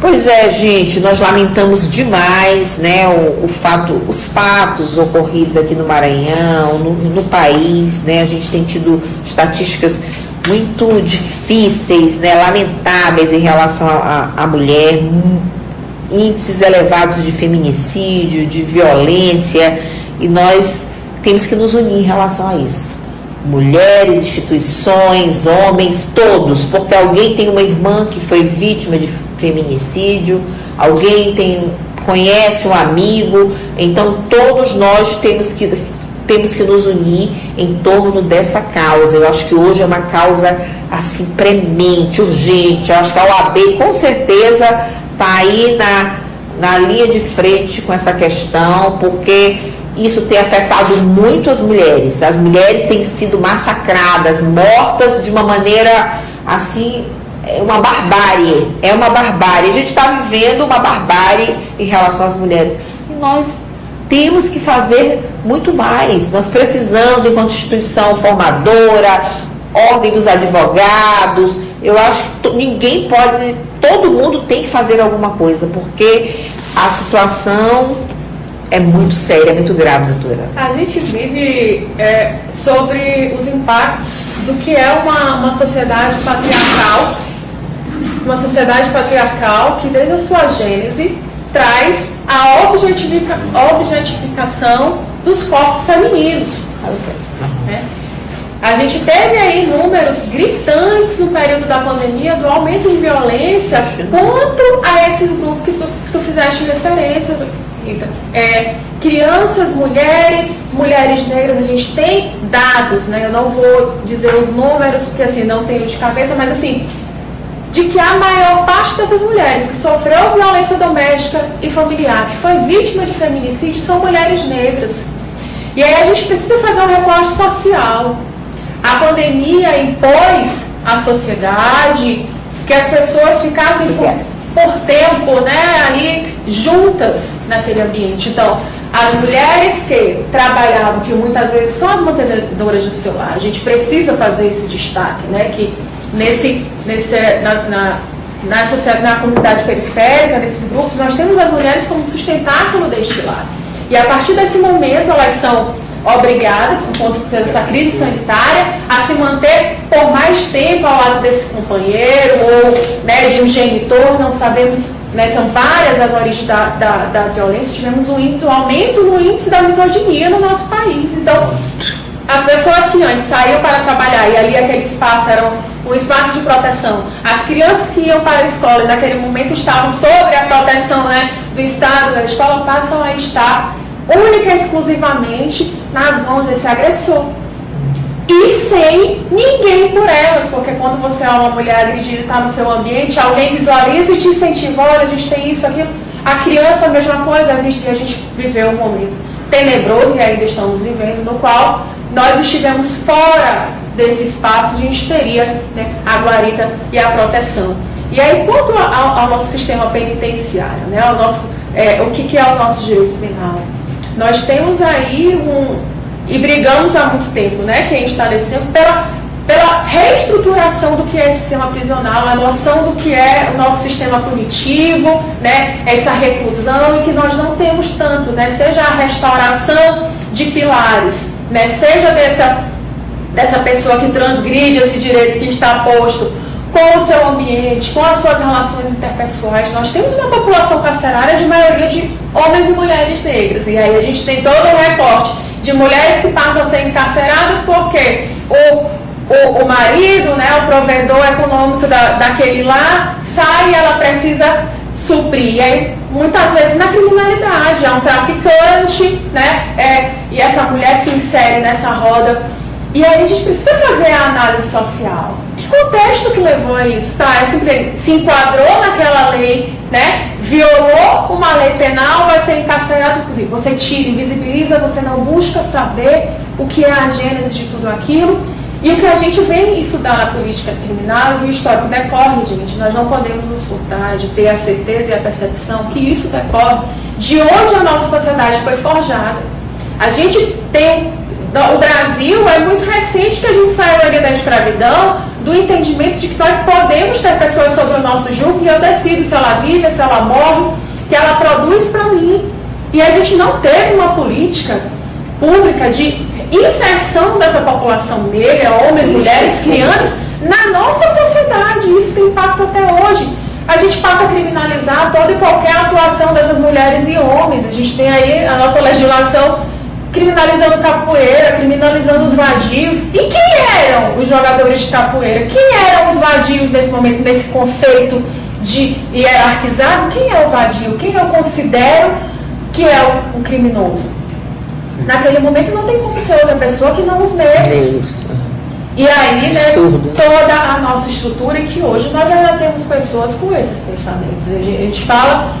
Pois é, gente, nós lamentamos demais, né, o, o fato, os fatos ocorridos aqui no Maranhão, no, no país, né, a gente tem tido estatísticas muito difíceis, né, lamentáveis em relação à mulher, índices elevados de feminicídio, de violência, e nós temos que nos unir em relação a isso. Mulheres, instituições, homens, todos, porque alguém tem uma irmã que foi vítima de feminicídio, alguém tem conhece um amigo, então todos nós temos que temos que nos unir em torno dessa causa. Eu acho que hoje é uma causa assim premente, urgente. Eu acho que a OAB com certeza está aí na, na linha de frente com essa questão, porque isso tem afetado muito as mulheres. As mulheres têm sido massacradas, mortas de uma maneira assim, é uma barbárie. É uma barbárie. A gente está vivendo uma barbárie em relação às mulheres. E nós temos que fazer muito mais. Nós precisamos, enquanto instituição formadora, ordem dos advogados, eu acho que ninguém pode, todo mundo tem que fazer alguma coisa, porque a situação é muito séria, é muito grave, doutora. A gente vive é, sobre os impactos do que é uma, uma sociedade patriarcal, uma sociedade patriarcal que desde a sua gênese traz a objetifica, objetificação dos corpos femininos. Né? A gente teve aí números gritantes no período da pandemia do aumento de violência contra a esses grupos que tu, que tu fizeste referência, Rita. É, crianças, mulheres, mulheres negras, a gente tem dados, né? Eu não vou dizer os números, porque assim, não tenho de cabeça, mas assim, de que a maior parte dessas mulheres que sofreu violência doméstica e familiar, que foi vítima de feminicídio, são mulheres negras. E aí a gente precisa fazer um recorte social. A pandemia impôs à sociedade que as pessoas ficassem por, por tempo né, ali juntas naquele ambiente. Então, as mulheres que trabalhavam, que muitas vezes são as mantenedoras do seu lar, a gente precisa fazer esse destaque, né? Que nesse, nesse, na, na, na, sociedade, na comunidade periférica, nesses grupos, nós temos as mulheres como sustentáculo deste lar. E a partir desse momento, elas são obrigadas, por essa crise sanitária, a se manter por mais tempo ao lado desse companheiro ou né, de um genitor, não sabemos, né, são várias as origens da, da, da violência, tivemos um índice, um aumento no índice da misoginia no nosso país. Então, as pessoas que antes saíam para trabalhar e ali aquele espaço era um espaço de proteção, as crianças que iam para a escola e naquele momento estavam sobre a proteção né, do Estado, da escola, passam a estar única e exclusivamente nas mãos desse agressor. E sem ninguém por elas, porque quando você é uma mulher agredida e está no seu ambiente, alguém visualiza e te incentiva, olha, a gente tem isso, aquilo. A criança, a mesma coisa, a gente, a gente viveu um momento tenebroso e ainda estamos vivendo, no qual nós estivemos fora desse espaço, a gente teria né, a guarita e a proteção. E aí, quanto ao, ao nosso sistema penitenciário, né, ao nosso, é, o que, que é o nosso direito penal? Nós temos aí um. E brigamos há muito tempo, né? Quem está nesse tempo, pela pela reestruturação do que é esse sistema prisional, a noção do que é o nosso sistema punitivo, né, essa reclusão e que nós não temos tanto, né, seja a restauração de pilares, né, seja dessa, dessa pessoa que transgride esse direito que está posto com o seu ambiente, com as suas relações interpessoais. Nós temos uma população carcerária de maioria de homens e mulheres negras, e aí a gente tem todo um recorte de mulheres que passam a ser encarceradas porque o o, o marido, né, o provedor econômico da, daquele lá, sai e ela precisa suprir. E aí, muitas vezes na criminalidade, é um traficante, né, é, e essa mulher se insere nessa roda. E aí a gente precisa fazer a análise social. Que contexto que levou a isso? Tá, se enquadrou naquela lei, né? Violou uma lei penal, vai ser encarcerado, inclusive. Você tira, invisibiliza, você não busca saber o que é a gênese de tudo aquilo e o que a gente vem estudar na política criminal o histórico decorre, gente, nós não podemos nos furtar de ter a certeza e a percepção que isso decorre de onde a nossa sociedade foi forjada. A gente tem, o Brasil é muito recente que a gente saiu da escravidão, do entendimento de que nós podemos ter pessoas sobre o nosso jugo e eu decido se ela vive, se ela morre, que ela produz para mim. E a gente não teve uma política pública de inserção dessa população negra, homens, mulheres, crianças, na nossa sociedade. Isso tem impacto até hoje. A gente passa a criminalizar toda e qualquer atuação dessas mulheres e homens. A gente tem aí a nossa legislação criminalizando capoeira, criminalizando os vadios. E quem eram os jogadores de capoeira? Quem eram os vadios nesse momento, nesse conceito de hierarquizado? Quem é o vadio? Quem eu considero que é o, criminoso? naquele momento não tem como ser outra pessoa que não os negros. E aí, né, toda a nossa estrutura, que hoje nós ainda temos pessoas com esses pensamentos. A gente fala,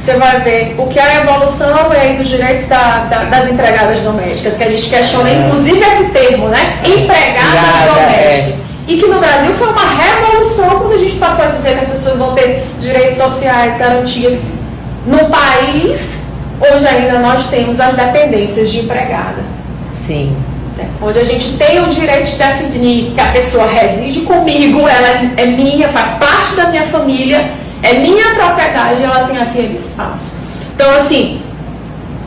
você vai ver o que é a evolução é aí dos direitos da, da, das empregadas domésticas, que a gente questiona, é. inclusive, esse termo, né? Empregadas é. domésticas. E que no Brasil foi uma revolução quando a gente passou a dizer que as pessoas vão ter direitos sociais, garantias no país Hoje ainda nós temos as dependências de empregada. Sim. É, onde a gente tem o direito de definir que a pessoa reside comigo, ela é minha, faz parte da minha família, é minha propriedade ela tem aquele espaço. Então, assim,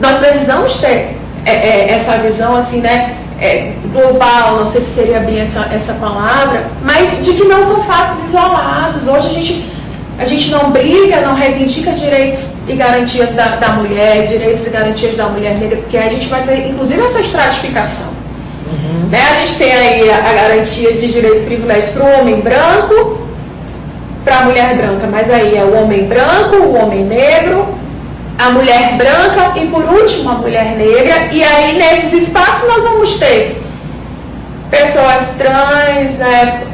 nós precisamos ter é, é, essa visão, assim, né, é, global, não sei se seria bem essa, essa palavra, mas de que não são fatos isolados. Hoje a gente a gente não briga, não reivindica direitos e garantias da, da mulher, direitos e garantias da mulher negra, porque a gente vai ter, inclusive, essa estratificação. Uhum. Né? A gente tem aí a, a garantia de direitos e privilégios para o homem branco, para a mulher branca, mas aí é o homem branco, o homem negro, a mulher branca e, por último, a mulher negra. E aí, nesses espaços, nós vamos ter pessoas trans, né,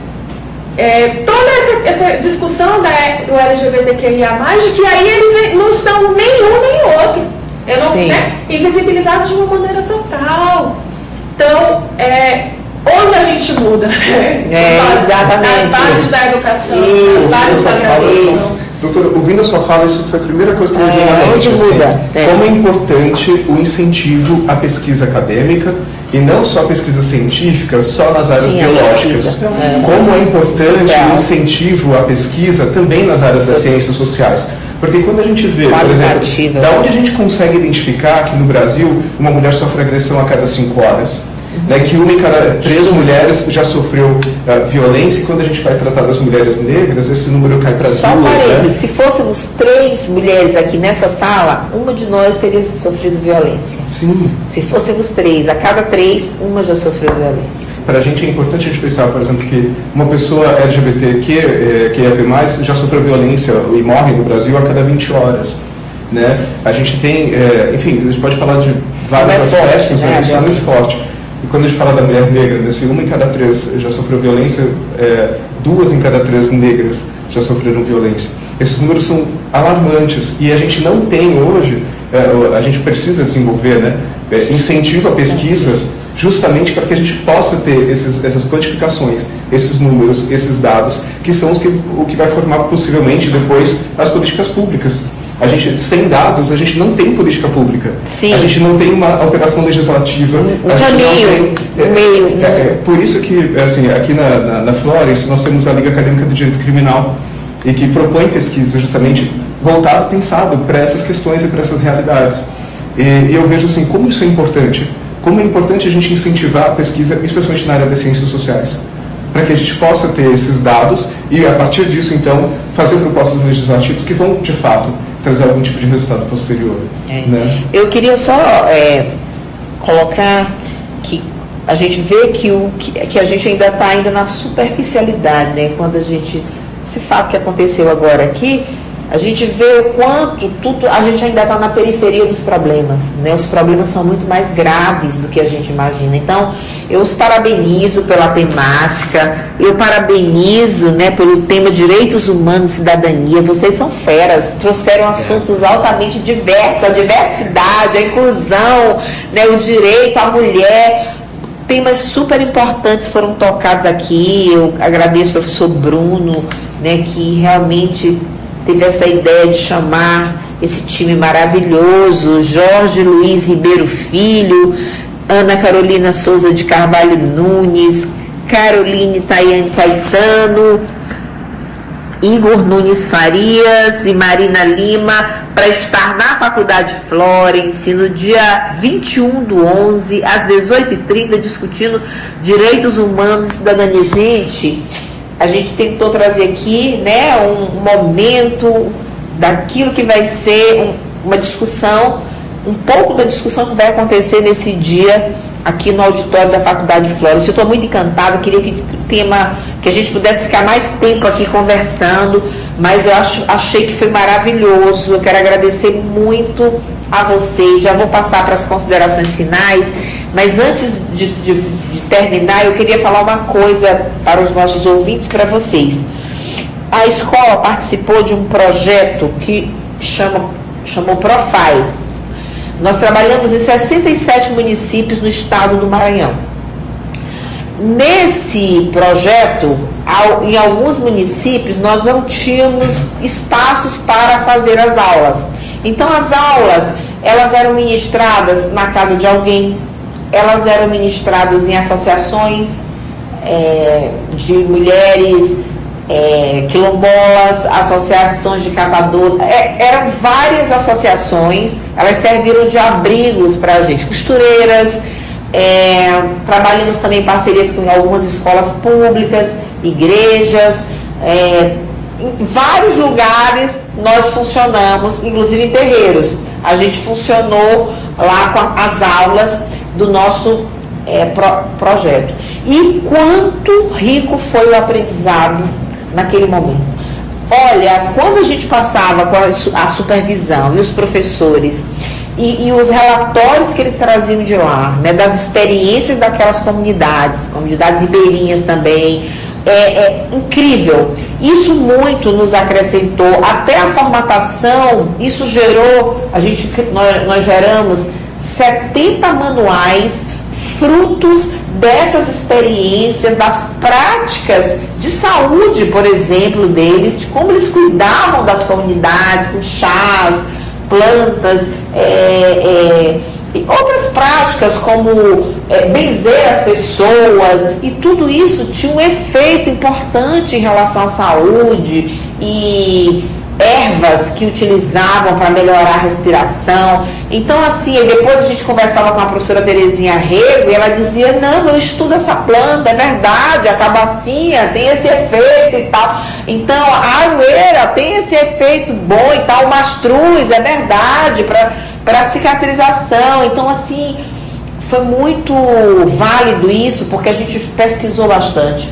é, toda essa, essa discussão da, do LGBTQIA, de que aí eles não estão nem um nem outro. Eu não, né, invisibilizados de uma maneira total. Então, é, onde a gente muda? É, exatamente. As bases da educação, isso, as bases da graduação. Doutora, ouvindo a sua fala, isso foi a primeira coisa que eu me veio na mente. Assim, muda? É. Como é importante o incentivo à pesquisa acadêmica e não só pesquisa científica, só nas áreas Sim, biológicas. É. Como é importante o incentivo à pesquisa também nas áreas das ciências sociais. Porque quando a gente vê, por exemplo, da onde a gente consegue identificar que no Brasil uma mulher sofre agressão a cada cinco horas? Né, que uma em cada três mulheres já sofreu uh, violência, e quando a gente vai tratar das mulheres negras, esse número cai para duas. Só né? se fôssemos três mulheres aqui nessa sala, uma de nós teria sofrido violência. Sim. Se fôssemos três, a cada três, uma já sofreu violência. Para a gente é importante a gente pensar, por exemplo, que uma pessoa LGBT que, eh, que é já sofreu violência e morre no Brasil a cada 20 horas. Né? A gente tem, eh, enfim, a gente pode falar de vários é aspectos, né? isso é muito forte. Quando a gente fala da mulher negra, desse uma em cada três já sofreu violência, é, duas em cada três negras já sofreram violência. Esses números são alarmantes e a gente não tem hoje, é, a gente precisa desenvolver, né, é, incentivo à pesquisa justamente para que a gente possa ter esses, essas quantificações, esses números, esses dados, que são os que, o que vai formar possivelmente depois as políticas públicas. A gente, sem dados, a gente não tem política pública. Sim. A gente não tem uma operação legislativa. Um caminho, não um meio, É, é, por isso que, assim, aqui na, na, na Florence, nós temos a Liga Acadêmica do Direito Criminal e que propõe pesquisa justamente voltado, pensado para essas questões e para essas realidades. E, e eu vejo assim, como isso é importante. Como é importante a gente incentivar a pesquisa, especialmente na área das ciências sociais para que a gente possa ter esses dados e, a partir disso, então, fazer propostas legislativas que vão, de fato, trazer algum tipo de resultado posterior. É. Né? Eu queria só é, colocar que a gente vê que, o, que, que a gente ainda está ainda na superficialidade, né? Quando a gente. Esse fato que aconteceu agora aqui, a gente vê o quanto tudo, a gente ainda está na periferia dos problemas, né? Os problemas são muito mais graves do que a gente imagina. Então, eu os parabenizo pela temática, eu parabenizo, né, pelo tema direitos humanos e cidadania. Vocês são feras, trouxeram assuntos altamente diversos, a diversidade, a inclusão, né, o direito à mulher, temas super importantes foram tocados aqui. Eu agradeço ao professor Bruno, né, que realmente teve essa ideia de chamar esse time maravilhoso, Jorge Luiz Ribeiro Filho, Ana Carolina Souza de Carvalho Nunes, Caroline Tayane Caetano, Igor Nunes Farias e Marina Lima para estar na Faculdade Florence no dia 21 do 11, às 18h30, discutindo direitos humanos e cidadania. Gente, a gente tentou trazer aqui né, um momento daquilo que vai ser um, uma discussão, um pouco da discussão que vai acontecer nesse dia aqui no auditório da Faculdade de Flores. Eu estou muito encantada, queria que o tema, que a gente pudesse ficar mais tempo aqui conversando, mas eu acho, achei que foi maravilhoso. Eu quero agradecer muito a vocês. Já vou passar para as considerações finais, mas antes de, de, de terminar, eu queria falar uma coisa para os nossos ouvintes, para vocês. A escola participou de um projeto que chama, chamou Profile nós trabalhamos em 67 municípios no estado do Maranhão. Nesse projeto, em alguns municípios, nós não tínhamos espaços para fazer as aulas. Então, as aulas, elas eram ministradas na casa de alguém, elas eram ministradas em associações é, de mulheres, é, quilombolas, associações de catador, é, eram várias associações, elas serviram de abrigos para a gente, costureiras, é, trabalhamos também em parcerias com algumas escolas públicas, igrejas, é, em vários lugares nós funcionamos, inclusive em terreiros. A gente funcionou lá com as aulas do nosso é, pro, projeto. E quanto rico foi o aprendizado naquele momento. Olha, quando a gente passava com a, supervisão e os professores e, e, os relatórios que eles traziam de lá, né, das experiências daquelas comunidades, comunidades ribeirinhas também, é, é, incrível. Isso muito nos acrescentou, até a formatação, isso gerou, a gente, nós, nós geramos 70 manuais frutos dessas experiências, das práticas de saúde, por exemplo, deles, de como eles cuidavam das comunidades com chás, plantas, é, é, outras práticas como é, benzer as pessoas, e tudo isso tinha um efeito importante em relação à saúde e ervas que utilizavam para melhorar a respiração. Então, assim, depois a gente conversava com a professora Terezinha Rego e ela dizia, não, eu estudo essa planta, é verdade, a cabacinha tem esse efeito e tal. Então, a aroeira tem esse efeito bom e tal, o mastruz, é verdade, para cicatrização. Então, assim, foi muito válido isso, porque a gente pesquisou bastante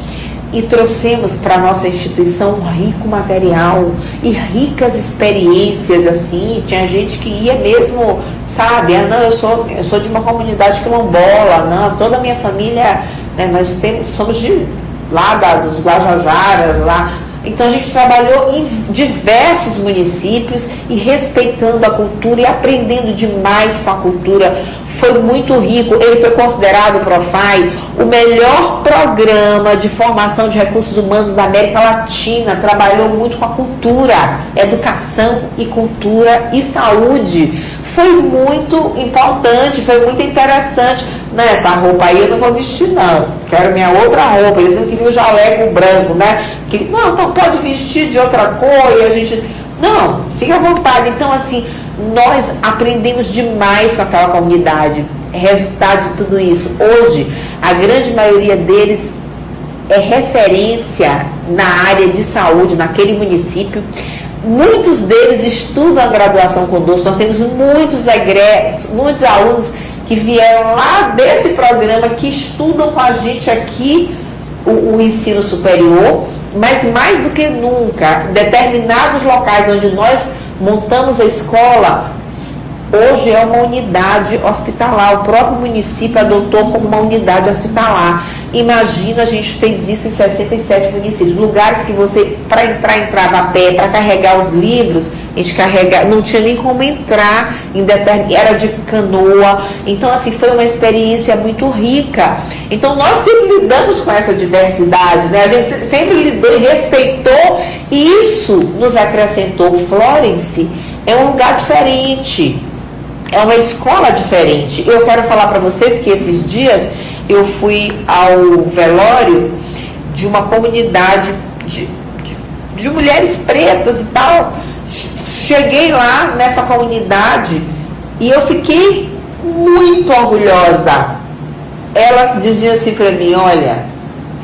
e trouxemos para a nossa instituição um rico material e ricas experiências assim. Tinha gente que ia mesmo, sabe, ah, não, eu sou, eu sou de uma comunidade quilombola, não, toda a minha família, né, nós temos, somos de lá da, dos Guajajaras, lá. Então a gente trabalhou em diversos municípios e respeitando a cultura e aprendendo demais com a cultura. Foi muito rico. Ele foi considerado, Profai, o melhor programa de formação de recursos humanos da América Latina. Trabalhou muito com a cultura, educação e cultura e saúde. Foi muito importante, foi muito interessante. Nessa roupa aí eu não vou vestir, não. Quero minha outra roupa. Eles não queriam o jaleco branco, né? Não, não pode vestir de outra cor e a gente. Não, fica à vontade. Então, assim, nós aprendemos demais com aquela comunidade. Resultado de tudo isso. Hoje, a grande maioria deles é referência na área de saúde naquele município. Muitos deles estudam a graduação conosco. Nós temos muitos egressos, muitos alunos que vieram lá desse programa, que estudam com a gente aqui o, o ensino superior, mas mais do que nunca, determinados locais onde nós montamos a escola, hoje é uma unidade hospitalar. O próprio município adotou como uma unidade hospitalar. Imagina, a gente fez isso em 67 municípios. Lugares que você, para entrar, entrava a pé, para carregar os livros, a gente carrega, não tinha nem como entrar, em era de canoa. Então, assim, foi uma experiência muito rica. Então, nós sempre lidamos com essa diversidade, né? A gente sempre lidou e respeitou, e isso nos acrescentou. Florence é um lugar diferente é uma escola diferente. Eu quero falar para vocês que esses dias eu fui ao velório de uma comunidade de, de, de mulheres pretas e tal. Cheguei lá nessa comunidade e eu fiquei muito orgulhosa. Elas diziam assim para mim: Olha,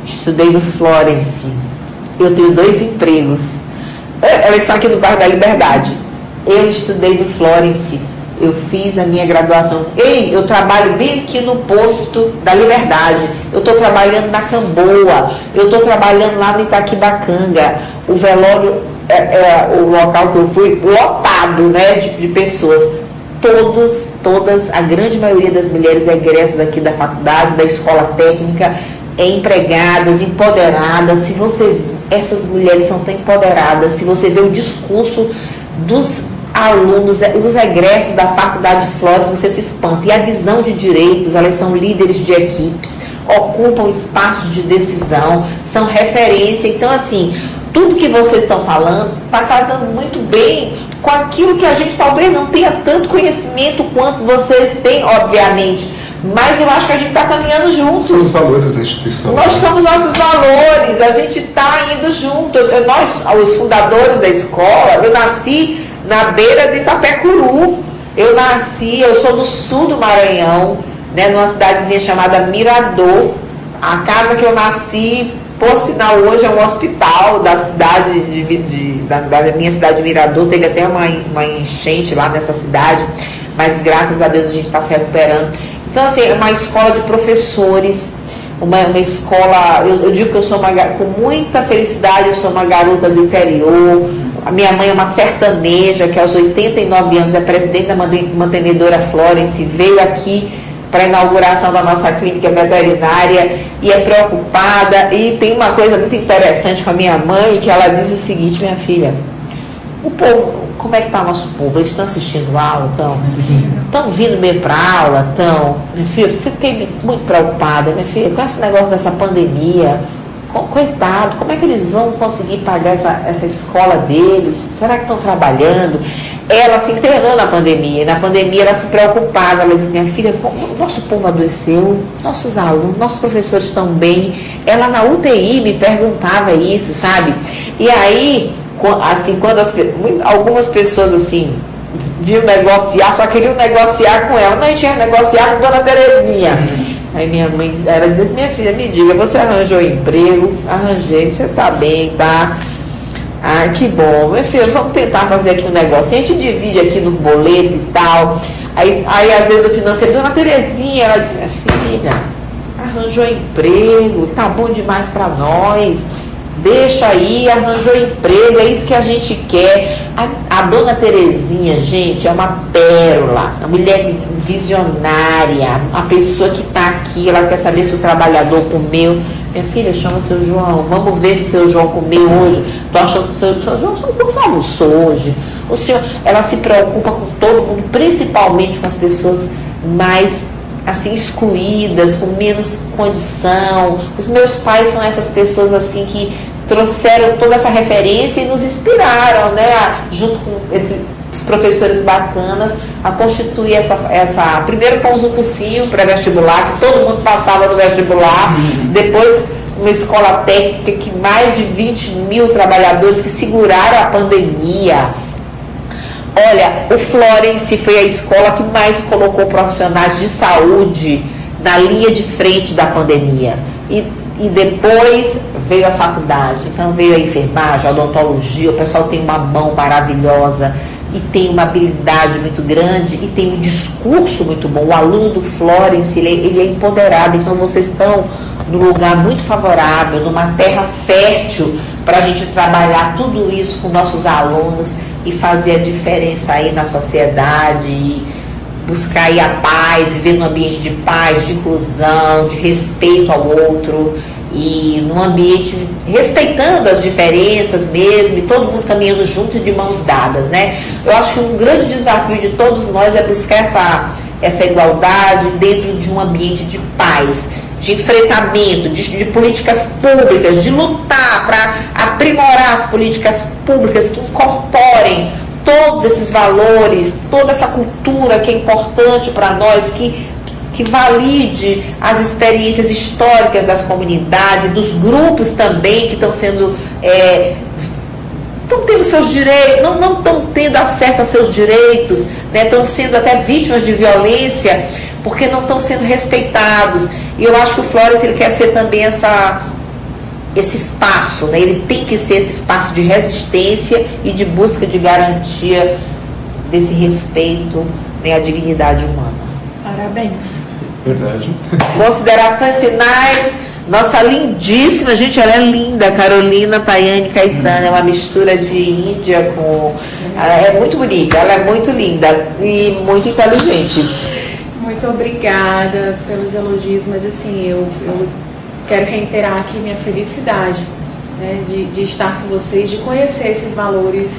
estudei no Florence, eu tenho dois empregos. É, elas estão aqui no bairro da Liberdade. Eu estudei no Florence eu fiz a minha graduação. Ei, eu trabalho bem aqui no posto da Liberdade. Eu estou trabalhando na Camboa. Eu estou trabalhando lá no Itaquibacanga. O velório é, é, o local que eu fui lotado, né, de, de pessoas. Todos, todas, a grande maioria das mulheres egressas aqui da faculdade, da escola técnica, empregadas, empoderadas. Se você, essas mulheres são tão empoderadas. Se você vê o discurso dos alunos, os egressos da Faculdade de Flores, você se espanta. E a visão de direitos, elas são líderes de equipes, ocupam espaços de decisão, são referência. Então, assim, tudo que vocês estão falando está casando muito bem com aquilo que a gente talvez não tenha tanto conhecimento quanto vocês têm, obviamente. Mas eu acho que a gente está caminhando juntos. São os valores da instituição. Nós né? somos nossos valores, a gente está indo junto. Nós, os fundadores da escola, eu nasci na beira de Itapecuru. Eu nasci, eu sou do sul do Maranhão, né, numa cidadezinha chamada Mirador. A casa que eu nasci, por sinal, hoje é um hospital da cidade de, de da, da, minha cidade de Mirador. Teve até uma, uma enchente lá nessa cidade, mas graças a Deus a gente está se recuperando. Então, assim, é uma escola de professores, uma, uma escola. Eu, eu digo que eu sou uma, com muita felicidade, eu sou uma garota do interior a minha mãe é uma sertaneja, que aos 89 anos é presidente da mantenedora Florence, veio aqui para a inauguração da nossa clínica veterinária e é preocupada. E tem uma coisa muito interessante com a minha mãe, que ela diz o seguinte, minha filha, o povo, como é que está o nosso povo? Eles estão assistindo aula, estão estão vindo mesmo para aula, estão. Minha filha, fiquei muito preocupada, minha filha, com esse negócio dessa pandemia coitado, como é que eles vão conseguir pagar essa, essa escola deles? Será que estão trabalhando? Ela se internou na pandemia, na pandemia ela se preocupava, ela disse, minha filha, nosso povo adoeceu, nossos alunos, nossos professores estão bem. Ela na UTI me perguntava isso, sabe? E aí, assim, quando as, algumas pessoas assim viu negociar, só queriam negociar com ela. Não, a gente ia negociar com Dona Terezinha. Aí minha mãe, ela dizia assim, minha filha, me diga, você arranjou emprego? Arranjei, você tá bem, tá? Ah, que bom. Minha filha, vamos tentar fazer aqui um negócio. A gente divide aqui no boleto e tal. Aí, aí às vezes o financeiro, dona Terezinha, ela disse, minha filha, arranjou emprego, tá bom demais para nós. Deixa aí, arranjou emprego, é isso que a gente quer. A, a dona Terezinha, gente, é uma pérola, uma mulher visionária, uma pessoa que está aqui, ela quer saber se o trabalhador comeu. Minha filha, chama seu João, vamos ver se seu João comeu hoje. Estou achando que seu, seu João não almoçou hoje. O senhor, ela se preocupa com todo mundo, principalmente com as pessoas mais assim excluídas, com menos condição. Os meus pais são essas pessoas assim que trouxeram toda essa referência e nos inspiraram, né, junto com esses professores bacanas, a constituir essa, essa primeiro fomos um cursinho pré-vestibular, que todo mundo passava no vestibular, uhum. depois uma escola técnica que mais de 20 mil trabalhadores que seguraram a pandemia, Olha, o Florence foi a escola que mais colocou profissionais de saúde na linha de frente da pandemia. E, e depois veio a faculdade, então veio a enfermagem, a odontologia, o pessoal tem uma mão maravilhosa e tem uma habilidade muito grande e tem um discurso muito bom. O aluno do Florence, ele, ele é empoderado, então vocês estão num lugar muito favorável, numa terra fértil para a gente trabalhar tudo isso com nossos alunos e fazer a diferença aí na sociedade e buscar aí a paz, viver num ambiente de paz, de inclusão, de respeito ao outro e num ambiente respeitando as diferenças mesmo, e todo mundo caminhando junto de mãos dadas, né? Eu acho que um grande desafio de todos nós é buscar essa, essa igualdade dentro de um ambiente de paz, de enfrentamento, de, de políticas públicas, de lutar para aprimorar as políticas públicas que incorporem todos esses valores, toda essa cultura que é importante para nós, que, que valide as experiências históricas das comunidades, dos grupos também que estão sendo. É, estão tendo seus direitos, não, não estão tendo acesso a seus direitos, né, estão sendo até vítimas de violência porque não estão sendo respeitados. E eu acho que o Flores ele quer ser também essa, esse espaço, né? ele tem que ser esse espaço de resistência e de busca de garantia desse respeito né, à dignidade humana. Parabéns. Verdade. Considerações finais. Nossa lindíssima, gente, ela é linda, Carolina Tayane Caetano, é uma mistura de Índia com. é muito bonita, ela é muito linda e muito inteligente muito obrigada pelos elogios, mas assim, eu, eu quero reiterar aqui minha felicidade né, de, de estar com vocês, de conhecer esses valores.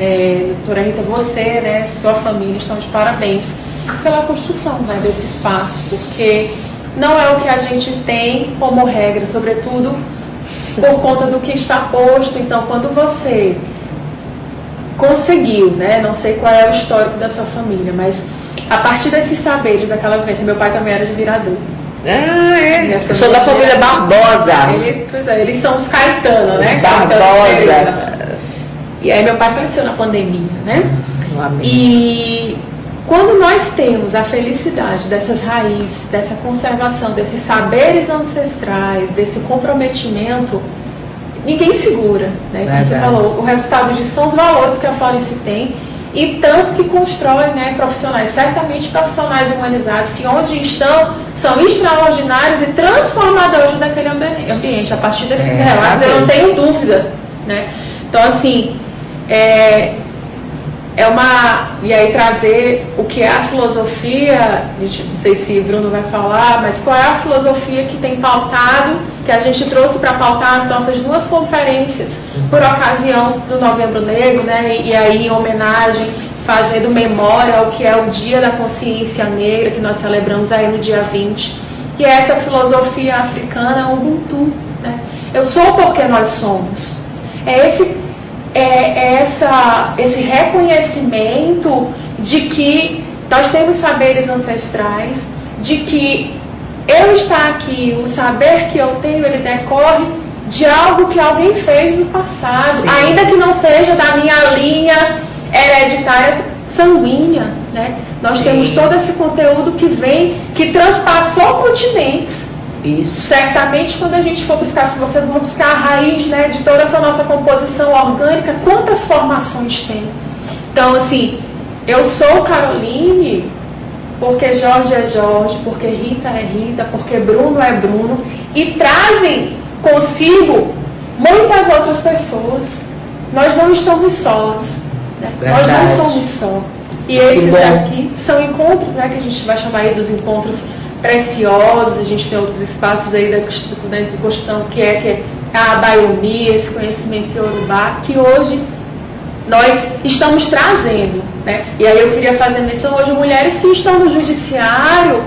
É, doutora Rita, você, né, sua família estão de parabéns pela construção né, desse espaço, porque não é o que a gente tem como regra, sobretudo por conta do que está posto. Então, quando você conseguiu, né, não sei qual é o histórico da sua família, mas a partir desses saberes daquela vivência, meu pai também era de Viradouro. Ah, é. Eu sou da família Barbosa. Ele, pois é, eles são os Caetano, né? Barbosa. E aí meu pai faleceu na pandemia, né? E quando nós temos a felicidade dessas raízes, dessa conservação, desses saberes ancestrais, desse comprometimento, ninguém segura, né? Como você falou, o resultado disso são os valores que a Florence tem e tanto que constrói né, profissionais, certamente profissionais humanizados, que onde estão são extraordinários e transformadores daquele ambiente. A partir desses é, relatos, eu não tenho dúvida. Né? Então, assim, é, é uma. E aí trazer o que é a filosofia, gente, não sei se Bruno vai falar, mas qual é a filosofia que tem pautado, que a gente trouxe para pautar as nossas duas conferências por ocasião do Novembro Negro, né? E, e aí em homenagem, fazendo memória ao que é o Dia da Consciência Negra, que nós celebramos aí no dia 20, que é essa filosofia africana Ubuntu. Né? Eu sou porque nós somos. É esse é, é essa, esse reconhecimento de que nós temos saberes ancestrais, de que eu estar aqui, o saber que eu tenho, ele decorre de algo que alguém fez no passado, Sim. ainda que não seja da minha linha hereditária sanguínea. Né? Nós Sim. temos todo esse conteúdo que vem, que transpassou continentes. Isso. Certamente, quando a gente for buscar, se você for buscar a raiz né, de toda essa nossa composição orgânica, quantas formações tem? Então, assim, eu sou Caroline porque Jorge é Jorge, porque Rita é Rita, porque Bruno é Bruno, e trazem consigo muitas outras pessoas. Nós não estamos sós. Né? Nós não somos só. E esses aqui são encontros, né, que a gente vai chamar aí dos encontros preciosos. A gente tem outros espaços aí da, da construção que é, que é a Baiomi, esse conhecimento Yorubá, que hoje nós estamos trazendo. Né? E aí eu queria fazer menção hoje mulheres que estão no judiciário,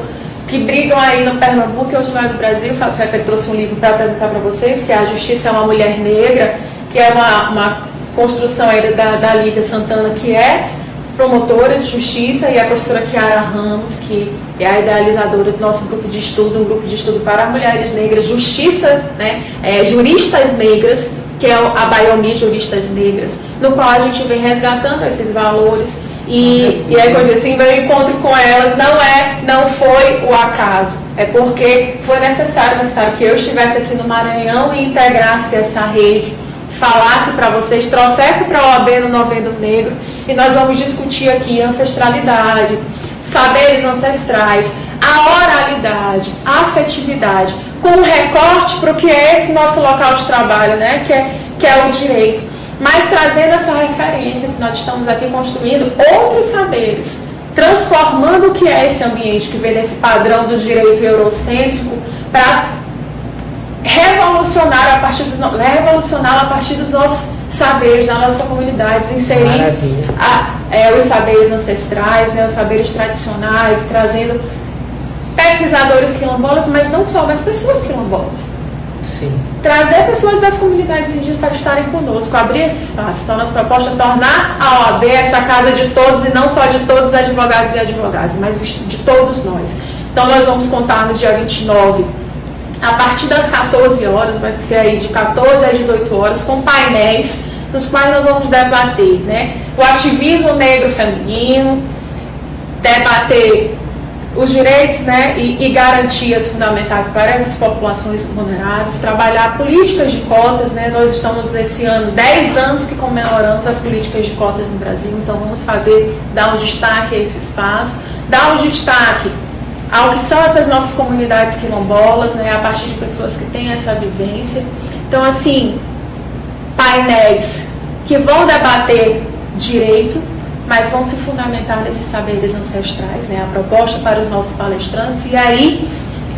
que brigam aí no Pernambuco e hoje vai do Brasil. Faço eu trouxe um livro para apresentar para vocês, que é A Justiça é uma Mulher Negra, que é uma, uma construção aí da, da Lívia Santana, que é promotora de justiça, e a professora Kiara Ramos, que é a idealizadora do nosso grupo de estudo, um grupo de estudo para mulheres negras, justiça, né, é, juristas negras, que é a Baiomi Juristas Negras, no qual a gente vem resgatando esses valores. E, e aí, quando eu assim, meu encontro com elas não é, não foi o acaso, é porque foi necessário, necessário que eu estivesse aqui no Maranhão e integrasse essa rede falasse para vocês, trouxesse para a OAB no Novembro Negro. E nós vamos discutir aqui ancestralidade, saberes ancestrais, a oralidade, a afetividade, com recorte para o que é esse nosso local de trabalho, né? que, é, que é o direito. Mas trazendo essa referência que nós estamos aqui construindo outros saberes, transformando o que é esse ambiente que vem desse padrão do direito eurocêntrico para revolucionar a partir dos, revolucionar a partir dos nossos saberes na nossa comunidade, inserir a, é, os saberes ancestrais, né, os saberes tradicionais, trazendo pesquisadores quilombolas, mas não só, mas pessoas quilombolas. Sim. Trazer pessoas das comunidades indígenas para estarem conosco, abrir esse espaço. Então, nossa proposta é tornar a OAB essa casa de todos, e não só de todos os advogados e advogadas, mas de todos nós. Então, nós vamos contar no dia 29 a partir das 14 horas, vai ser aí de 14 às 18 horas, com painéis nos quais nós vamos debater né, o ativismo negro feminino, debater os direitos né, e, e, garantias fundamentais para essas populações vulneráveis, trabalhar políticas de cotas. Né, nós estamos nesse ano, 10 anos que comemoramos as políticas de cotas no Brasil, então vamos fazer, dar um destaque a esse espaço, dar um destaque ao que são essas nossas comunidades quilombolas, né, a partir de pessoas que têm essa vivência. Então, assim, painéis que vão debater direito, mas vão se fundamentar nesses saberes ancestrais, né, a proposta para os nossos palestrantes. E aí,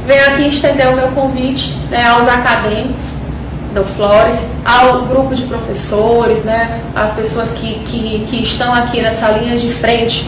venho aqui estender o meu convite né, aos acadêmicos do Flores, ao grupo de professores, né, as pessoas que, que, que estão aqui nessa linha de frente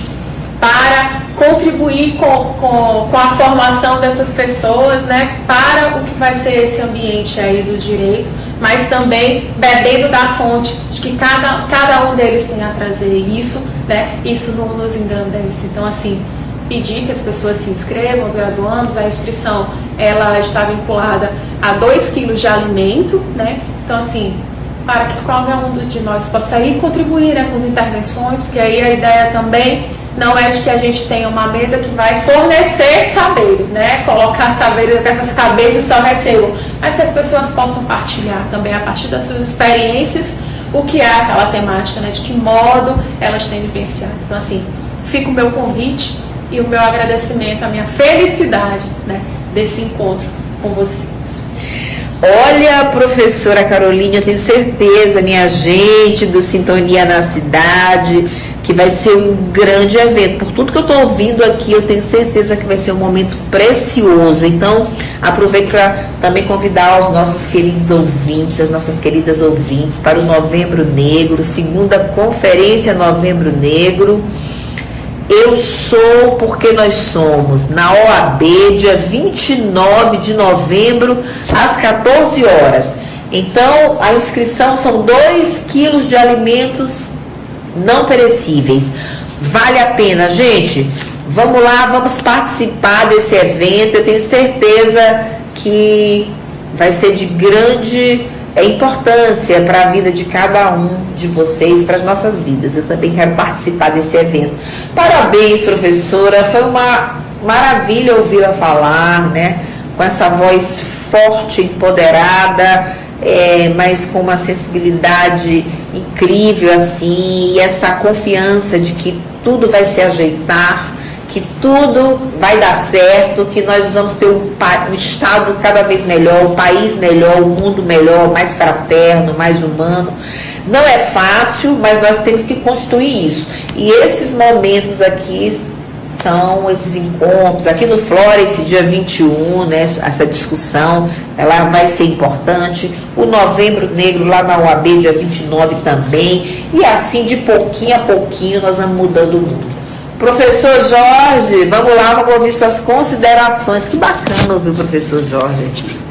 para contribuir com, com, com, a formação dessas pessoas, né, para o que vai ser esse ambiente aí do direito, mas também bebendo da fonte de que cada, cada um deles tem a trazer isso, né, isso não nos engrandece. Então, assim, pedir que as pessoas se inscrevam, os graduandos, a inscrição, ela está vinculada a 2 quilos de alimento, né, então, assim, para que qualquer um de nós possa ir contribuir né, com as intervenções, porque aí a ideia também não é de que a gente tenha uma mesa que vai fornecer saberes, né? Colocar saberes que essas cabeças só recebam, mas que as pessoas possam partilhar também a partir das suas experiências o que é aquela temática, né? De que modo elas têm vivenciado. Então, assim, fica o meu convite e o meu agradecimento, a minha felicidade, né? Desse encontro com vocês. Olha, professora Carolina, eu tenho certeza, minha gente do Sintonia na Cidade, que vai ser um grande evento. Por tudo que eu estou ouvindo aqui, eu tenho certeza que vai ser um momento precioso. Então, aproveito para também convidar os nossos queridos ouvintes, as nossas queridas ouvintes, para o Novembro Negro, segunda conferência Novembro Negro. Eu sou porque nós somos, na OAB, dia 29 de novembro, às 14 horas. Então, a inscrição são 2 quilos de alimentos não perecíveis. Vale a pena, gente. Vamos lá, vamos participar desse evento. Eu tenho certeza que vai ser de grande é, importância para a vida de cada um de vocês, para as nossas vidas. Eu também quero participar desse evento. Parabéns, professora. Foi uma maravilha ouvi-la falar, né? Com essa voz forte, empoderada é, mas com uma sensibilidade incrível assim, e essa confiança de que tudo vai se ajeitar, que tudo vai dar certo, que nós vamos ter um, um, Estado cada vez melhor, um país melhor, um mundo melhor, mais fraterno, mais humano. Não é fácil, mas nós temos que construir isso. E esses momentos aqui são esses encontros. Aqui no Flora, esse dia 21, né, essa discussão, ela vai ser importante. O Novembro Negro lá na UAB, dia 29 também. E assim, de pouquinho a pouquinho, nós vamos mudando o mundo. Professor Jorge, vamos lá, vamos ouvir suas considerações. Que bacana ouvir o professor Jorge.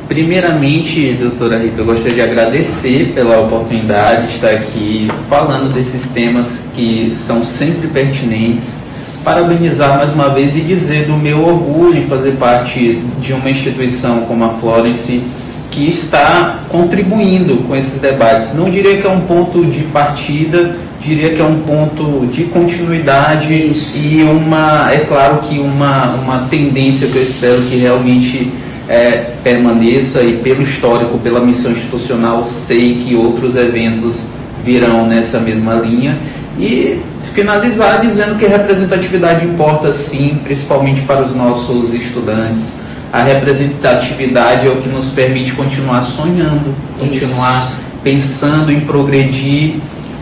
Primeiramente, doutora Rita, eu gostaria de agradecer pela oportunidade de estar aqui falando desses temas que são sempre pertinentes parabenizar mais uma vez e dizer do meu orgulho em fazer parte de uma instituição como a Florence que está contribuindo com esses debates. Não diria que é um ponto de partida, diria que é um ponto de continuidade Isso. e uma, é claro que uma, uma tendência que eu espero que realmente é, permaneça e pelo histórico, pela missão institucional, sei que outros eventos virão nessa mesma linha e finalizar dizendo que a representatividade importa sim, principalmente para os nossos estudantes. A representatividade é o que nos permite continuar sonhando, continuar Isso. pensando em progredir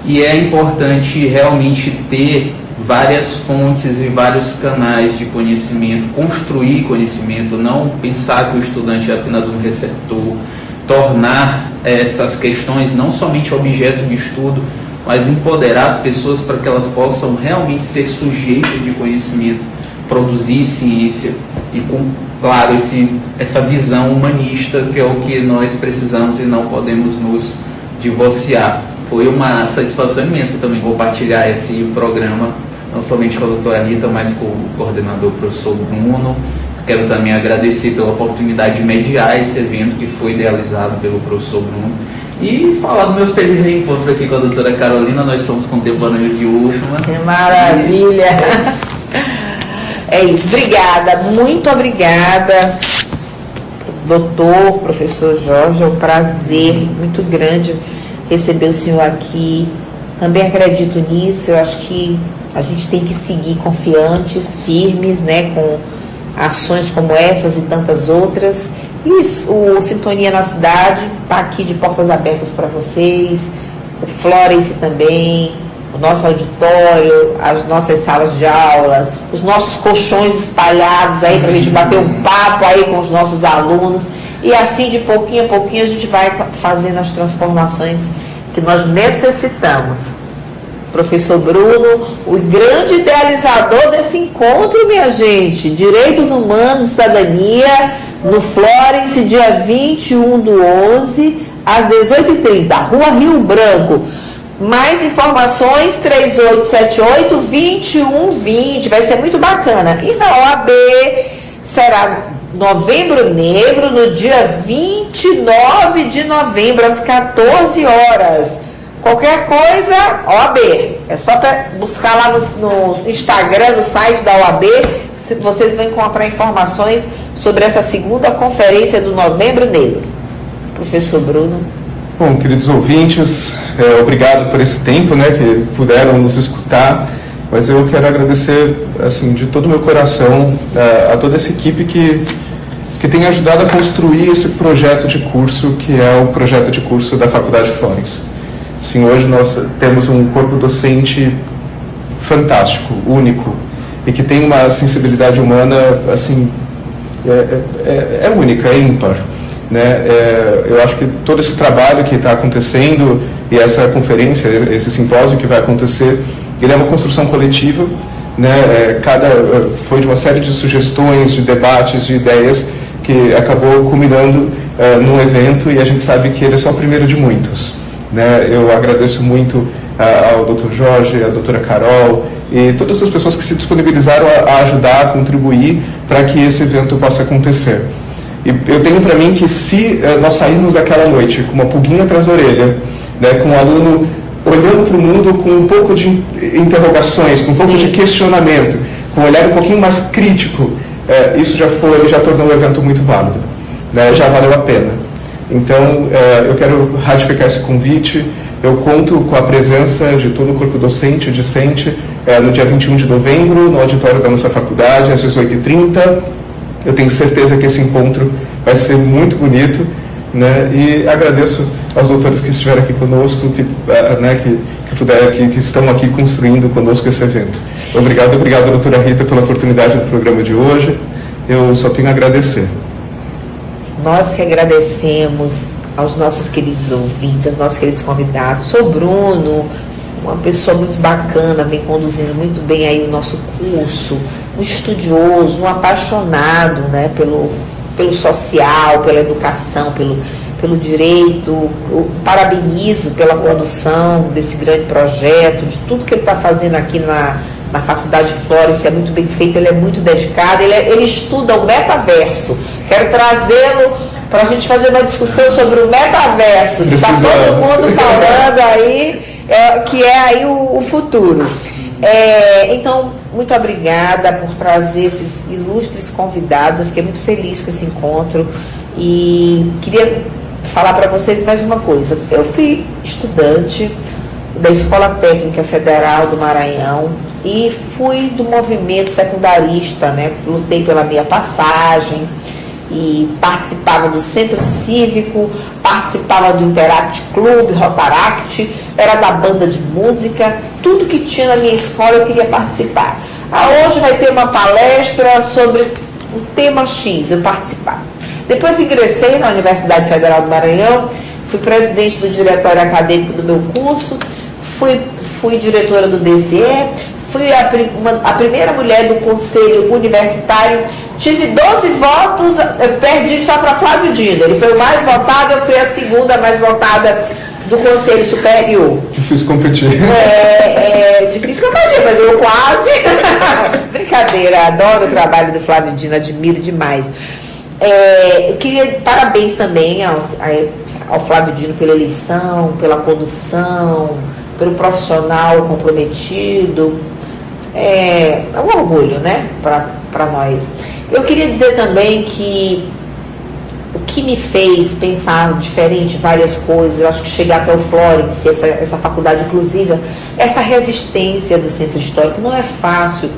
e é importante realmente ter várias fontes e vários canais de conhecimento, construir conhecimento, não pensar que o estudante é apenas um receptor, tornar essas questões não somente objeto de estudo, mas empoderar as pessoas para que elas possam realmente ser sujeitos de conhecimento, produzir ciência e com, claro, esse, essa visão humanista que é o que nós precisamos e não podemos nos divorciar. Foi uma satisfação imensa também compartilhar esse programa, não somente com a doutora Rita, mas com o coordenador o professor Bruno. Quero também agradecer pela oportunidade de mediar esse evento que foi idealizado pelo professor Bruno e falar do meu feliz reencontro aqui com a doutora Carolina, nós somos contemporâneos de UFMA. Que maravilha! É isso, obrigada, muito obrigada, doutor, professor Jorge, é um prazer muito grande receber o senhor aqui. Também acredito nisso, eu acho que a gente tem que seguir confiantes, firmes, né, com ações como essas e tantas outras. E o Sintonia na Cidade está aqui de portas abertas para vocês, o Florence também, o nosso auditório, as nossas salas de aulas, os nossos colchões espalhados aí para a gente bater um papo aí com os nossos alunos. E assim, de pouquinho a pouquinho, a gente vai fazendo as transformações que nós necessitamos professor Bruno, o grande idealizador desse encontro, minha gente. Direitos Humanos Cidadania, no Florence, dia 21 do 11, às 18h30, Rua Rio Branco. Mais informações, 3878-2120. Vai ser muito bacana. E na OAB será Novembro Negro, no dia 29 de novembro, às 14 horas. Qualquer coisa, OAB. É só buscar lá no, no, Instagram, no site da OAB, que vocês vão encontrar informações sobre essa segunda conferência do Novembro Negro. Professor Bruno. Bom, queridos ouvintes, é, obrigado por esse tempo, né, que puderam nos escutar. Mas eu quero agradecer, assim, de todo o meu coração é, a toda essa equipe que que tem ajudado a construir esse projeto de curso, que é o projeto de curso da Faculdade Florence. Sim, hoje nós temos um corpo docente fantástico, único, e que tem uma sensibilidade humana, assim, é, é, é, é única, é ímpar. Né? É, eu acho que todo esse trabalho que está acontecendo e essa conferência, esse simpósio que vai acontecer, ele é uma construção coletiva, né? É, cada foi de uma série de sugestões, de debates, de ideias que acabou culminando uh, num evento e a gente sabe que ele é só o primeiro de muitos. Né? Eu agradeço muito uh, ao Dr. Jorge, à doutora Carol e todas as pessoas que se disponibilizaram a, a ajudar, a contribuir para que esse evento possa acontecer. E eu tenho para mim que se uh, nós sairmos daquela noite com uma pulguinha atrás da orelha, né, com o um aluno olhando para o mundo com um pouco de interrogações, com um pouco de questionamento, com um olhar um pouquinho mais crítico, uh, isso já foi, já tornou o evento muito válido, né, já valeu a pena. Então, é, eu quero ratificar esse convite Eu conto com a presença de todo o corpo docente e discente é, no dia 21 de novembro, no auditório da nossa faculdade, às 18h30. Eu tenho certeza que esse encontro vai ser muito bonito. Né? E agradeço aos doutores que estiveram aqui conosco, que, eh, né, que, que, puder, que, que estão aqui construindo conosco esse evento. Obrigado, obrigado, doutora Rita, pela oportunidade do programa de hoje. Eu só tenho a agradecer. Nós que agradecemos aos nossos queridos ouvintes, aos nossos queridos convidados. Sou Bruno, uma pessoa muito bacana, vem conduzindo muito bem aí o nosso curso, um estudioso, um apaixonado né, pelo, pelo social, pela educação, pelo, pelo direito. Eu parabenizo pela condução desse grande projeto, de tudo que ele está fazendo aqui na, na Faculdade Flores, é muito bem feito, ele é muito dedicado, ele, é, ele estuda o metaverso. Quero trazê-lo para a gente fazer uma discussão sobre o metaverso, que está todo mundo falando aí, é, que é aí o, o futuro. É, então, muito obrigada por trazer esses ilustres convidados. Eu fiquei muito feliz com esse encontro e queria falar para vocês mais uma coisa. Eu fui estudante da Escola Técnica Federal do Maranhão e fui do movimento secundarista, né? Lutei pela minha passagem e participava do Centro Cívico, participava do Interact Club, Rotaract, era da banda de música, tudo que tinha na minha escola eu queria participar. Ah, hoje vai ter uma palestra sobre o tema X, eu participar. Depois ingressei na Universidade Federal do Maranhão, fui presidente do diretório acadêmico do meu curso, fui, fui diretora do DCE, fui a, uma, a, primeira mulher do conselho universitário, tive 12 votos, eu perdi só para Flávio Dino. Ele foi o mais votado, eu fui a segunda mais votada do conselho superior. Difícil competir. É, é difícil competir, mas eu quase. Brincadeira, adoro o trabalho do Flávio Dino, admiro demais. É, eu queria parabéns também ao, ao Flávio Dino pela eleição, pela condução, pelo profissional comprometido, é, é um orgulho, né, para nós. Eu queria dizer também que o que me fez pensar diferente várias coisas, eu acho que chegar até o Florence, essa, essa faculdade inclusiva, essa resistência do centro histórico, não é fácil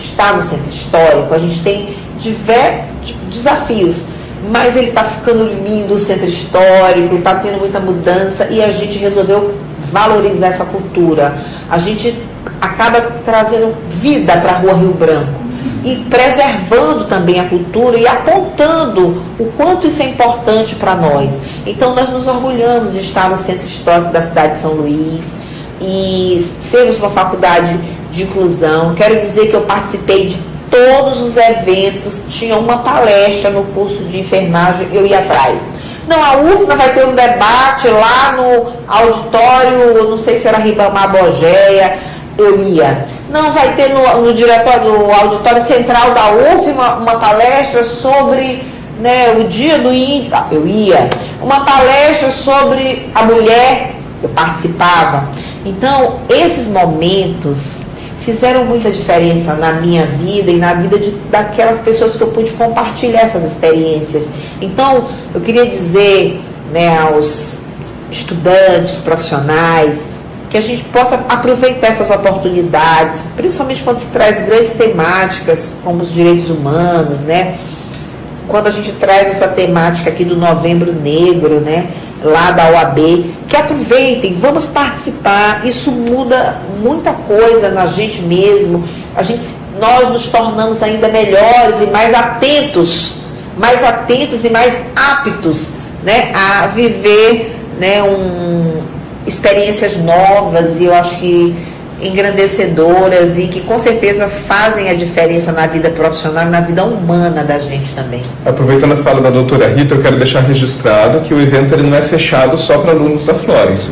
estar no centro histórico, a gente tem diversos desafios, mas ele está ficando lindo o centro histórico, está tendo muita mudança e a gente resolveu valorizar essa cultura. A gente acaba trazendo vida para a Rua Rio Branco e preservando também a cultura e apontando o quanto isso é importante para nós. Então nós nos orgulhamos de estar no centro histórico da cidade de São Luís e sermos uma faculdade de inclusão. Quero dizer que eu participei de todos os eventos, tinha uma palestra no curso de enfermagem, eu ia atrás. Não, a UFMA vai ter um debate lá no auditório, não sei se era Ribamar Bogeia, eu ia. Não, vai ter no, no diretório, no auditório central da UF uma, uma palestra sobre né, o dia do índio, ah, eu ia. Uma palestra sobre a mulher, eu participava. Então, esses momentos fizeram muita diferença na minha vida e na vida de, daquelas pessoas que eu pude compartilhar essas experiências. Então, eu queria dizer né, aos estudantes, profissionais, que a gente possa aproveitar essas oportunidades, principalmente quando se traz grandes temáticas como os direitos humanos, né? Quando a gente traz essa temática aqui do Novembro Negro, né? Lá da OAB, que aproveitem, vamos participar. Isso muda muita coisa na gente mesmo. A gente, nós nos tornamos ainda melhores e mais atentos, mais atentos e mais aptos, né? A viver, né? Um, experiências novas e eu acho que engrandecedoras e que com certeza fazem a diferença na vida profissional e na vida humana da gente também. Aproveitando a fala da doutora Rita, eu quero deixar registrado que o evento ele não é fechado só para alunos da Florence.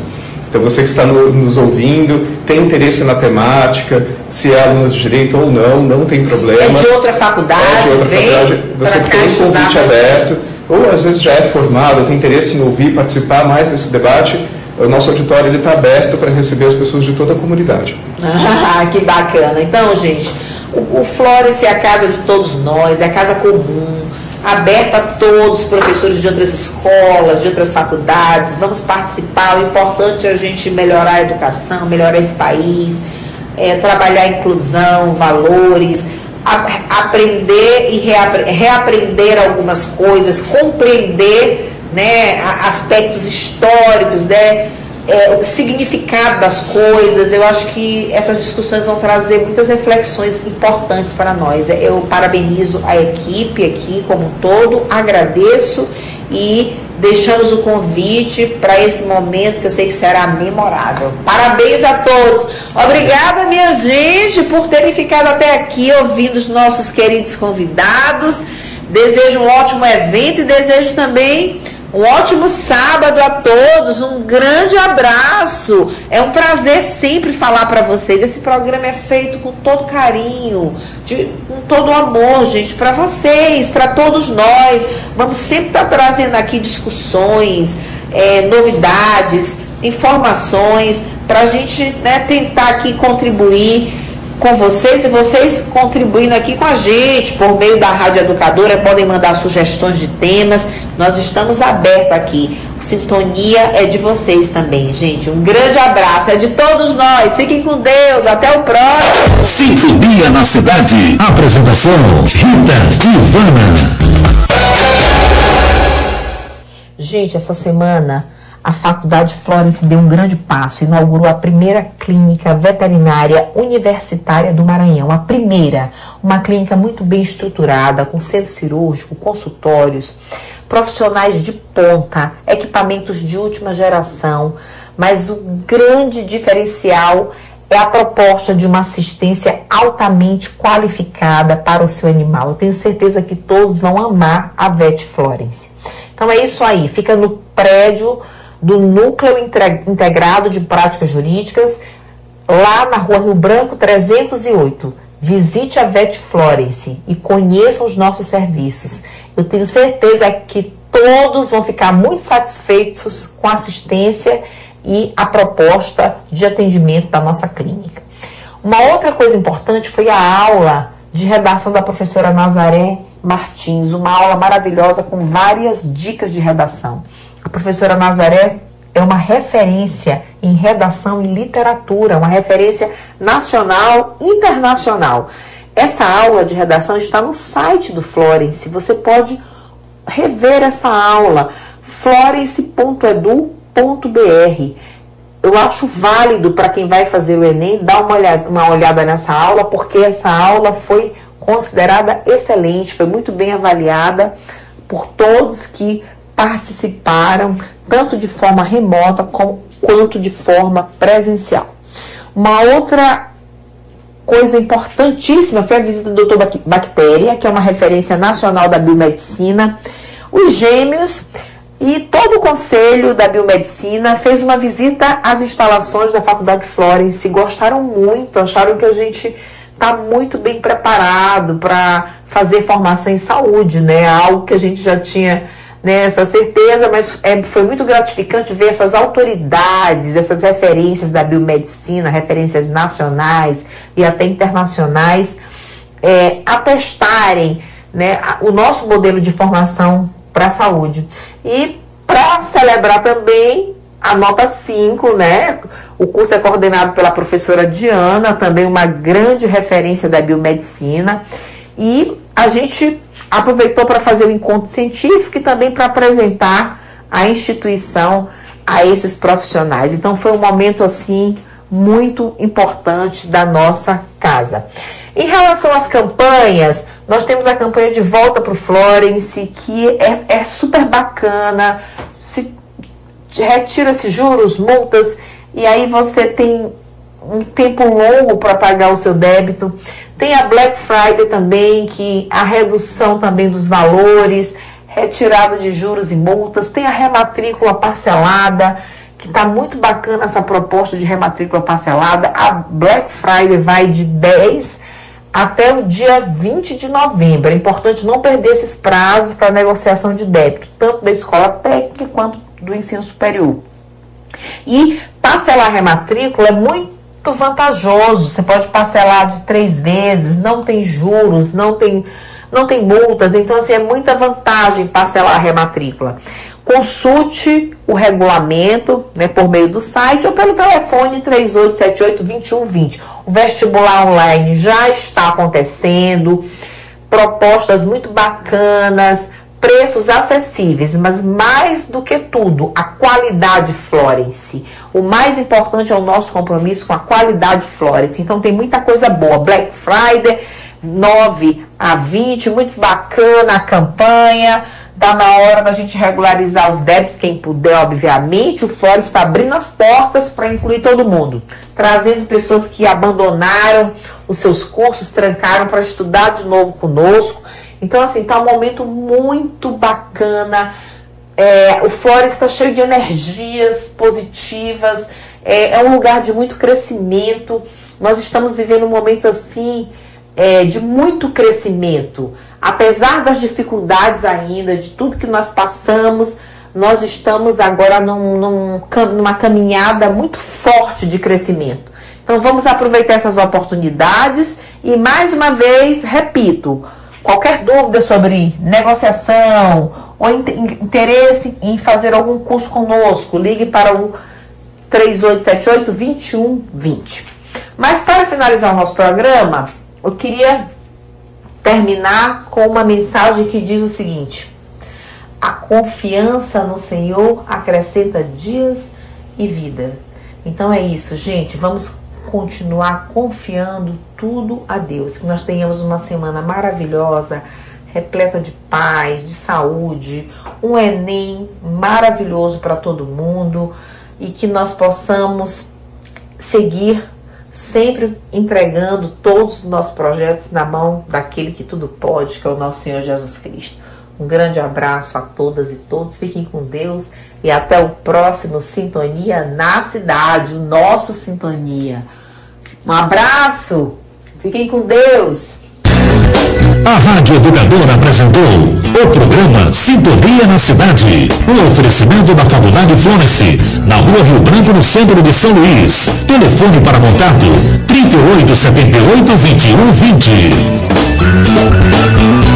Então você que está no, nos ouvindo, tem interesse na temática, se é aluno de direito ou não, não tem problema. É de outra faculdade, é de outra faculdade. Você tem um convite aberto, ou às vezes já é formado, tem interesse em ouvir, participar mais desse debate, o nosso auditório está aberto para receber as pessoas de toda a comunidade. Ah, que bacana. Então, gente, o, o Florence é a casa de todos nós, é a casa comum. aberto a todos, professores de outras escolas, de outras faculdades. Vamos participar. O importante é a gente melhorar a educação, melhorar esse país, é, trabalhar a inclusão, valores, aprender e reapre, reaprender algumas coisas, compreender né, aspectos históricos, né? é, o significado das coisas. Eu acho que essas discussões vão trazer muitas reflexões importantes para nós. Eu parabenizo a equipe aqui como um todo, agradeço e deixamos o convite para esse momento que eu sei que será memorável. Parabéns a todos. Obrigada, minha gente, por terem ficado até aqui ouvindo os nossos queridos convidados. Desejo um ótimo evento e desejo também um ótimo sábado a todos, um grande abraço. É um prazer sempre falar para vocês. Esse programa é feito com todo carinho, de, com todo amor, gente, para vocês, para todos nós. Vamos sempre estar tá trazendo aqui discussões, é, novidades, informações, para a gente né, tentar aqui contribuir com vocês e vocês contribuindo aqui com a gente por meio da Rádio Educadora, podem mandar sugestões de temas. Nós estamos abertos aqui. Sintonia é de vocês também, gente. Um grande abraço, é de todos nós. Fiquem com Deus, até o próximo. Sintonia na cidade. Apresentação Rita Ivana. Gente, essa semana a Faculdade Florence deu um grande passo, inaugurou a primeira clínica veterinária universitária do Maranhão. A primeira, uma clínica muito bem estruturada, com centro cirúrgico, consultórios, profissionais de ponta, equipamentos de última geração. Mas o grande diferencial é a proposta de uma assistência altamente qualificada para o seu animal. Eu tenho certeza que todos vão amar a Vet Florence. Então é isso aí, fica no prédio do Núcleo Integrado de Práticas Jurídicas, lá na rua Rio Branco 308. Visite a Vet Florence e conheça os nossos serviços. Eu tenho certeza que todos vão ficar muito satisfeitos com a assistência e a proposta de atendimento da nossa clínica. Uma outra coisa importante foi a aula de redação da professora Nazaré Martins, uma aula maravilhosa com várias dicas de redação. A professora Nazaré é uma referência em redação e literatura, uma referência nacional, internacional. Essa aula de redação está no site do Florence. Você pode rever essa aula, florence.edu.br. Eu acho válido para quem vai fazer o Enem dar uma olhada, uma olhada nessa aula, porque essa aula foi considerada excelente, foi muito bem avaliada por todos que participaram tanto de forma remota como, quanto de forma presencial. Uma outra coisa importantíssima foi a visita do Dr. Bactéria, que é uma referência nacional da biomedicina. Os gêmeos e todo o conselho da biomedicina fez uma visita às instalações da Faculdade Florence. Gostaram muito, acharam que a gente está muito bem preparado para fazer formação em saúde, né? Algo que a gente já tinha né, essa certeza, mas é, foi muito gratificante ver essas autoridades, essas referências da biomedicina, referências nacionais e até internacionais, é, atestarem né, o nosso modelo de formação para a saúde. E para celebrar também a nota 5, né? O curso é coordenado pela professora Diana, também uma grande referência da biomedicina. E a gente aproveitou para fazer o encontro científico e também para apresentar a instituição a esses profissionais. Então foi um momento assim muito importante da nossa casa. Em relação às campanhas, nós temos a campanha de volta para o Florence, que é, é super bacana. Se retira-se juros, multas, e aí você tem um tempo longo para pagar o seu débito. Tem a Black Friday também, que a redução também dos valores, retirada de juros e multas. Tem a rematrícula parcelada, que está muito bacana essa proposta de rematrícula parcelada. A Black Friday vai de 10 até o dia 20 de novembro. É importante não perder esses prazos para negociação de débito, tanto da escola técnica quanto do ensino superior. E parcelar a rematrícula é muito vantajoso. Você pode parcelar de três vezes, não tem juros, não tem não tem multas, então assim é muita vantagem parcelar a rematrícula. Consulte o regulamento né, por meio do site ou pelo telefone 3878-2120. O vestibular online já está acontecendo, propostas muito bacanas, preços acessíveis, mas mais do que tudo, a qualidade Florence. O mais importante é o nosso compromisso com a qualidade Florence. Então tem muita coisa boa. Black Friday, 9 a 20, muito bacana a campanha. Está na hora da gente regularizar os débitos, quem puder, obviamente. O Fórum está abrindo as portas para incluir todo mundo, trazendo pessoas que abandonaram os seus cursos, trancaram para estudar de novo conosco. Então, assim, está um momento muito bacana. É, o Fórum está cheio de energias positivas. É, é, um lugar de muito crescimento. Nós estamos vivendo um momento assim é, de muito crescimento apesar das dificuldades ainda, de tudo que nós passamos, nós estamos agora num, num, numa caminhada muito forte de crescimento. Então vamos aproveitar essas oportunidades e mais uma vez, repito, qualquer dúvida sobre negociação ou interesse em fazer algum curso conosco, ligue para o 3878 2120. Mas para finalizar o nosso programa, eu queria terminar com uma mensagem que diz o seguinte: a confiança no Senhor acrescenta dias e vida. Então é isso, gente. Vamos continuar confiando tudo a Deus. Que nós tenhamos uma semana maravilhosa, repleta de paz, de saúde, um Enem maravilhoso para todo mundo e que nós possamos seguir sempre entregando todos os nossos projetos na mão daquele que tudo pode, que é o nosso Senhor Jesus Cristo. Um grande abraço a todas e todos, fiquem com Deus e até o próximo Sintonia na Cidade, o nosso Sintonia. Um abraço, fiquem com Deus. A Rádio Educadora apresentou o programa Sintonia na Cidade. Um oferecimento da Faculdade Florence, na rua Rio Branco, no centro de São Luís. Telefone para contato 3878 2120.